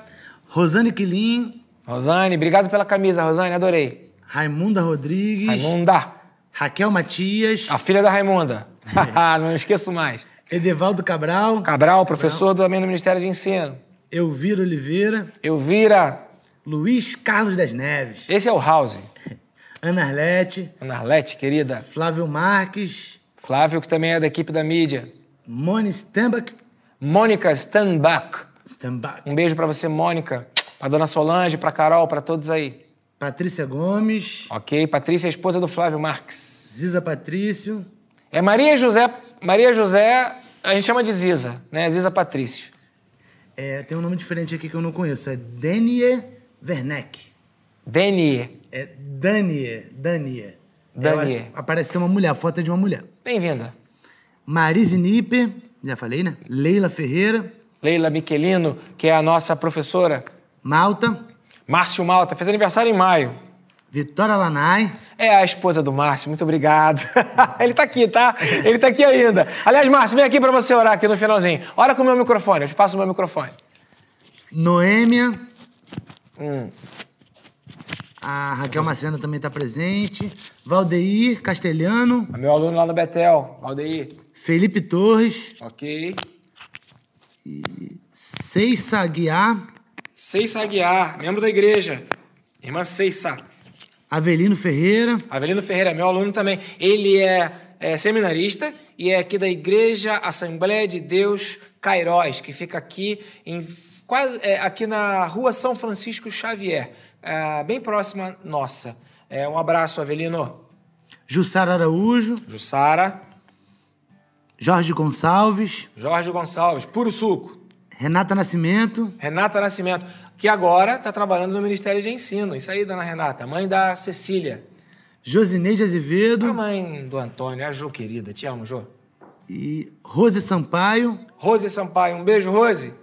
Rosane Quilin, Rosane, obrigado pela camisa, Rosane, adorei. Raimunda Rodrigues, Raimunda, Raquel Matias, a filha da Raimunda. (laughs) Não esqueço mais. Edevaldo Cabral, Cabral, professor também no Ministério de Ensino. Elvira Oliveira, Elvira, Luiz Carlos das Neves, esse é o House. (laughs) Ana Arlete, Ana Arlete, querida. Flávio Marques, Flávio, que também é da equipe da mídia. Moni Stambach, Mônica Stanbach. Stambach, Um beijo pra você, Mônica. Pra dona Solange, pra Carol, pra todos aí. Patrícia Gomes, Ok? Patrícia, a esposa do Flávio Marques. Ziza Patrício, É Maria José. Maria José, a gente chama de Ziza, né? Ziza Patrício. é, tem um nome diferente aqui que eu não conheço, é Danie Werneck. Deni. É Danie, Danie. Danie. Ela- Apareceu uma mulher, a foto é de uma mulher. Bem-vinda. Marise Nipper, já falei, né? Leila Ferreira, Leila Michelino, que é a nossa professora. Malta, Márcio Malta, fez aniversário em maio. Vitória Lanai, É a esposa do Márcio, muito obrigado. (laughs) Ele tá aqui, tá? Ele tá aqui ainda. Aliás, Márcio, vem aqui pra você orar aqui no finalzinho. Ora com o meu microfone, eu te passo o meu microfone. Noêmia, Hum. a Raquel Macena também está presente, Valdeir Castelhano, Meu aluno lá no Betel, Aldeir. Felipe Torres, Ok. Aguiar, Ceissa Aguiar, membro da igreja. Irmã Ceissa. Avelino Ferreira, Avelino Ferreira, meu aluno também. Ele é, é seminarista e é aqui da Igreja Assembleia de Deus Cairóis, que fica aqui em quase é, aqui na Rua São Francisco Xavier, é, bem próxima nossa. É, um abraço, Avelino. Jussara Araújo, Jussara, Jorge Gonçalves, Jorge Gonçalves, puro suco. Renata Nascimento, Renata Nascimento, que agora está trabalhando no Ministério de Ensino. Isso aí, dona Renata, mãe da Cecília. Josineide A Azevedo mãe do Antônio, a Jô querida. Te amo, Jô. e Rose Sampaio, Rose Sampaio, um beijo, Rose.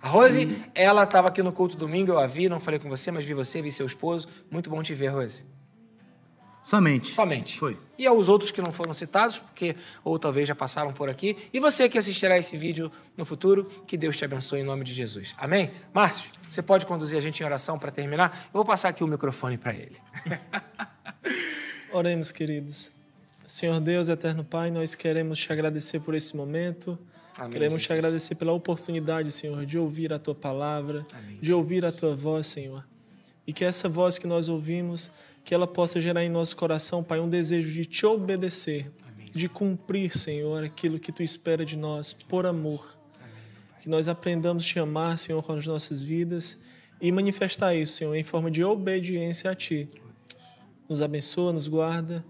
A Rose, ela estava aqui no culto domingo, eu a vi, não falei com você, mas vi você, vi seu esposo. Muito bom te ver, Rose. Somente. Somente. Foi. E aos outros que não foram citados, porque ou talvez já passaram por aqui. E você que assistirá esse vídeo no futuro, que Deus te abençoe em nome de Jesus. Amém? Márcio, você pode conduzir a gente em oração para terminar? Eu vou passar aqui o microfone para ele. (laughs) Oremos, queridos. Senhor Deus, eterno Pai, nós queremos te agradecer por esse momento. Amém, queremos te Jesus. agradecer pela oportunidade, Senhor, de ouvir a tua palavra, de ouvir a tua voz, Senhor. E que essa voz que nós ouvimos, que ela possa gerar em nosso coração, Pai, um desejo de te obedecer, de cumprir, Senhor, aquilo que tu espera de nós, por amor. Que nós aprendamos a te amar, Senhor, com as nossas vidas e manifestar isso, Senhor, em forma de obediência a ti. Nos abençoa, nos guarda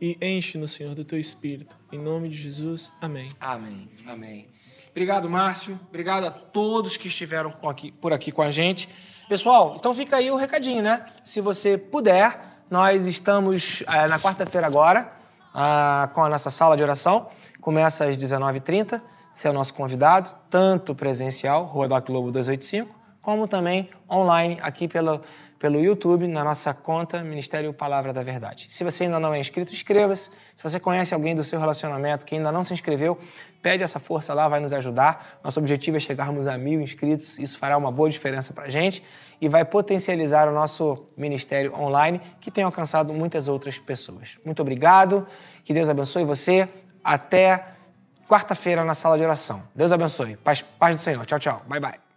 e enche-nos, Senhor, do teu espírito. Em nome de Jesus, amém. Amém. Amém. Obrigado, Márcio. Obrigado a todos que estiveram aqui- por aqui com a gente. Pessoal, então fica aí o recadinho, né? Se você puder, nós estamos eh, na quarta-feira agora ah, com a nossa sala de oração. Começa às 19h30. Você é o nosso convidado, tanto presencial, Rua Doc Globo 285, como também online aqui pelo, pelo YouTube, na nossa conta Ministério Palavra da Verdade. Se você ainda não é inscrito, inscreva-se. Se você conhece alguém do seu relacionamento que ainda não se inscreveu, pede essa força lá, vai nos ajudar. Nosso objetivo é chegarmos a mil inscritos, isso fará uma boa diferença para a gente e vai potencializar o nosso ministério online, que tem alcançado muitas outras pessoas. Muito obrigado, que Deus abençoe você. Até quarta-feira na sala de oração. Deus abençoe. Paz, paz do Senhor. Tchau, tchau. Bye, bye.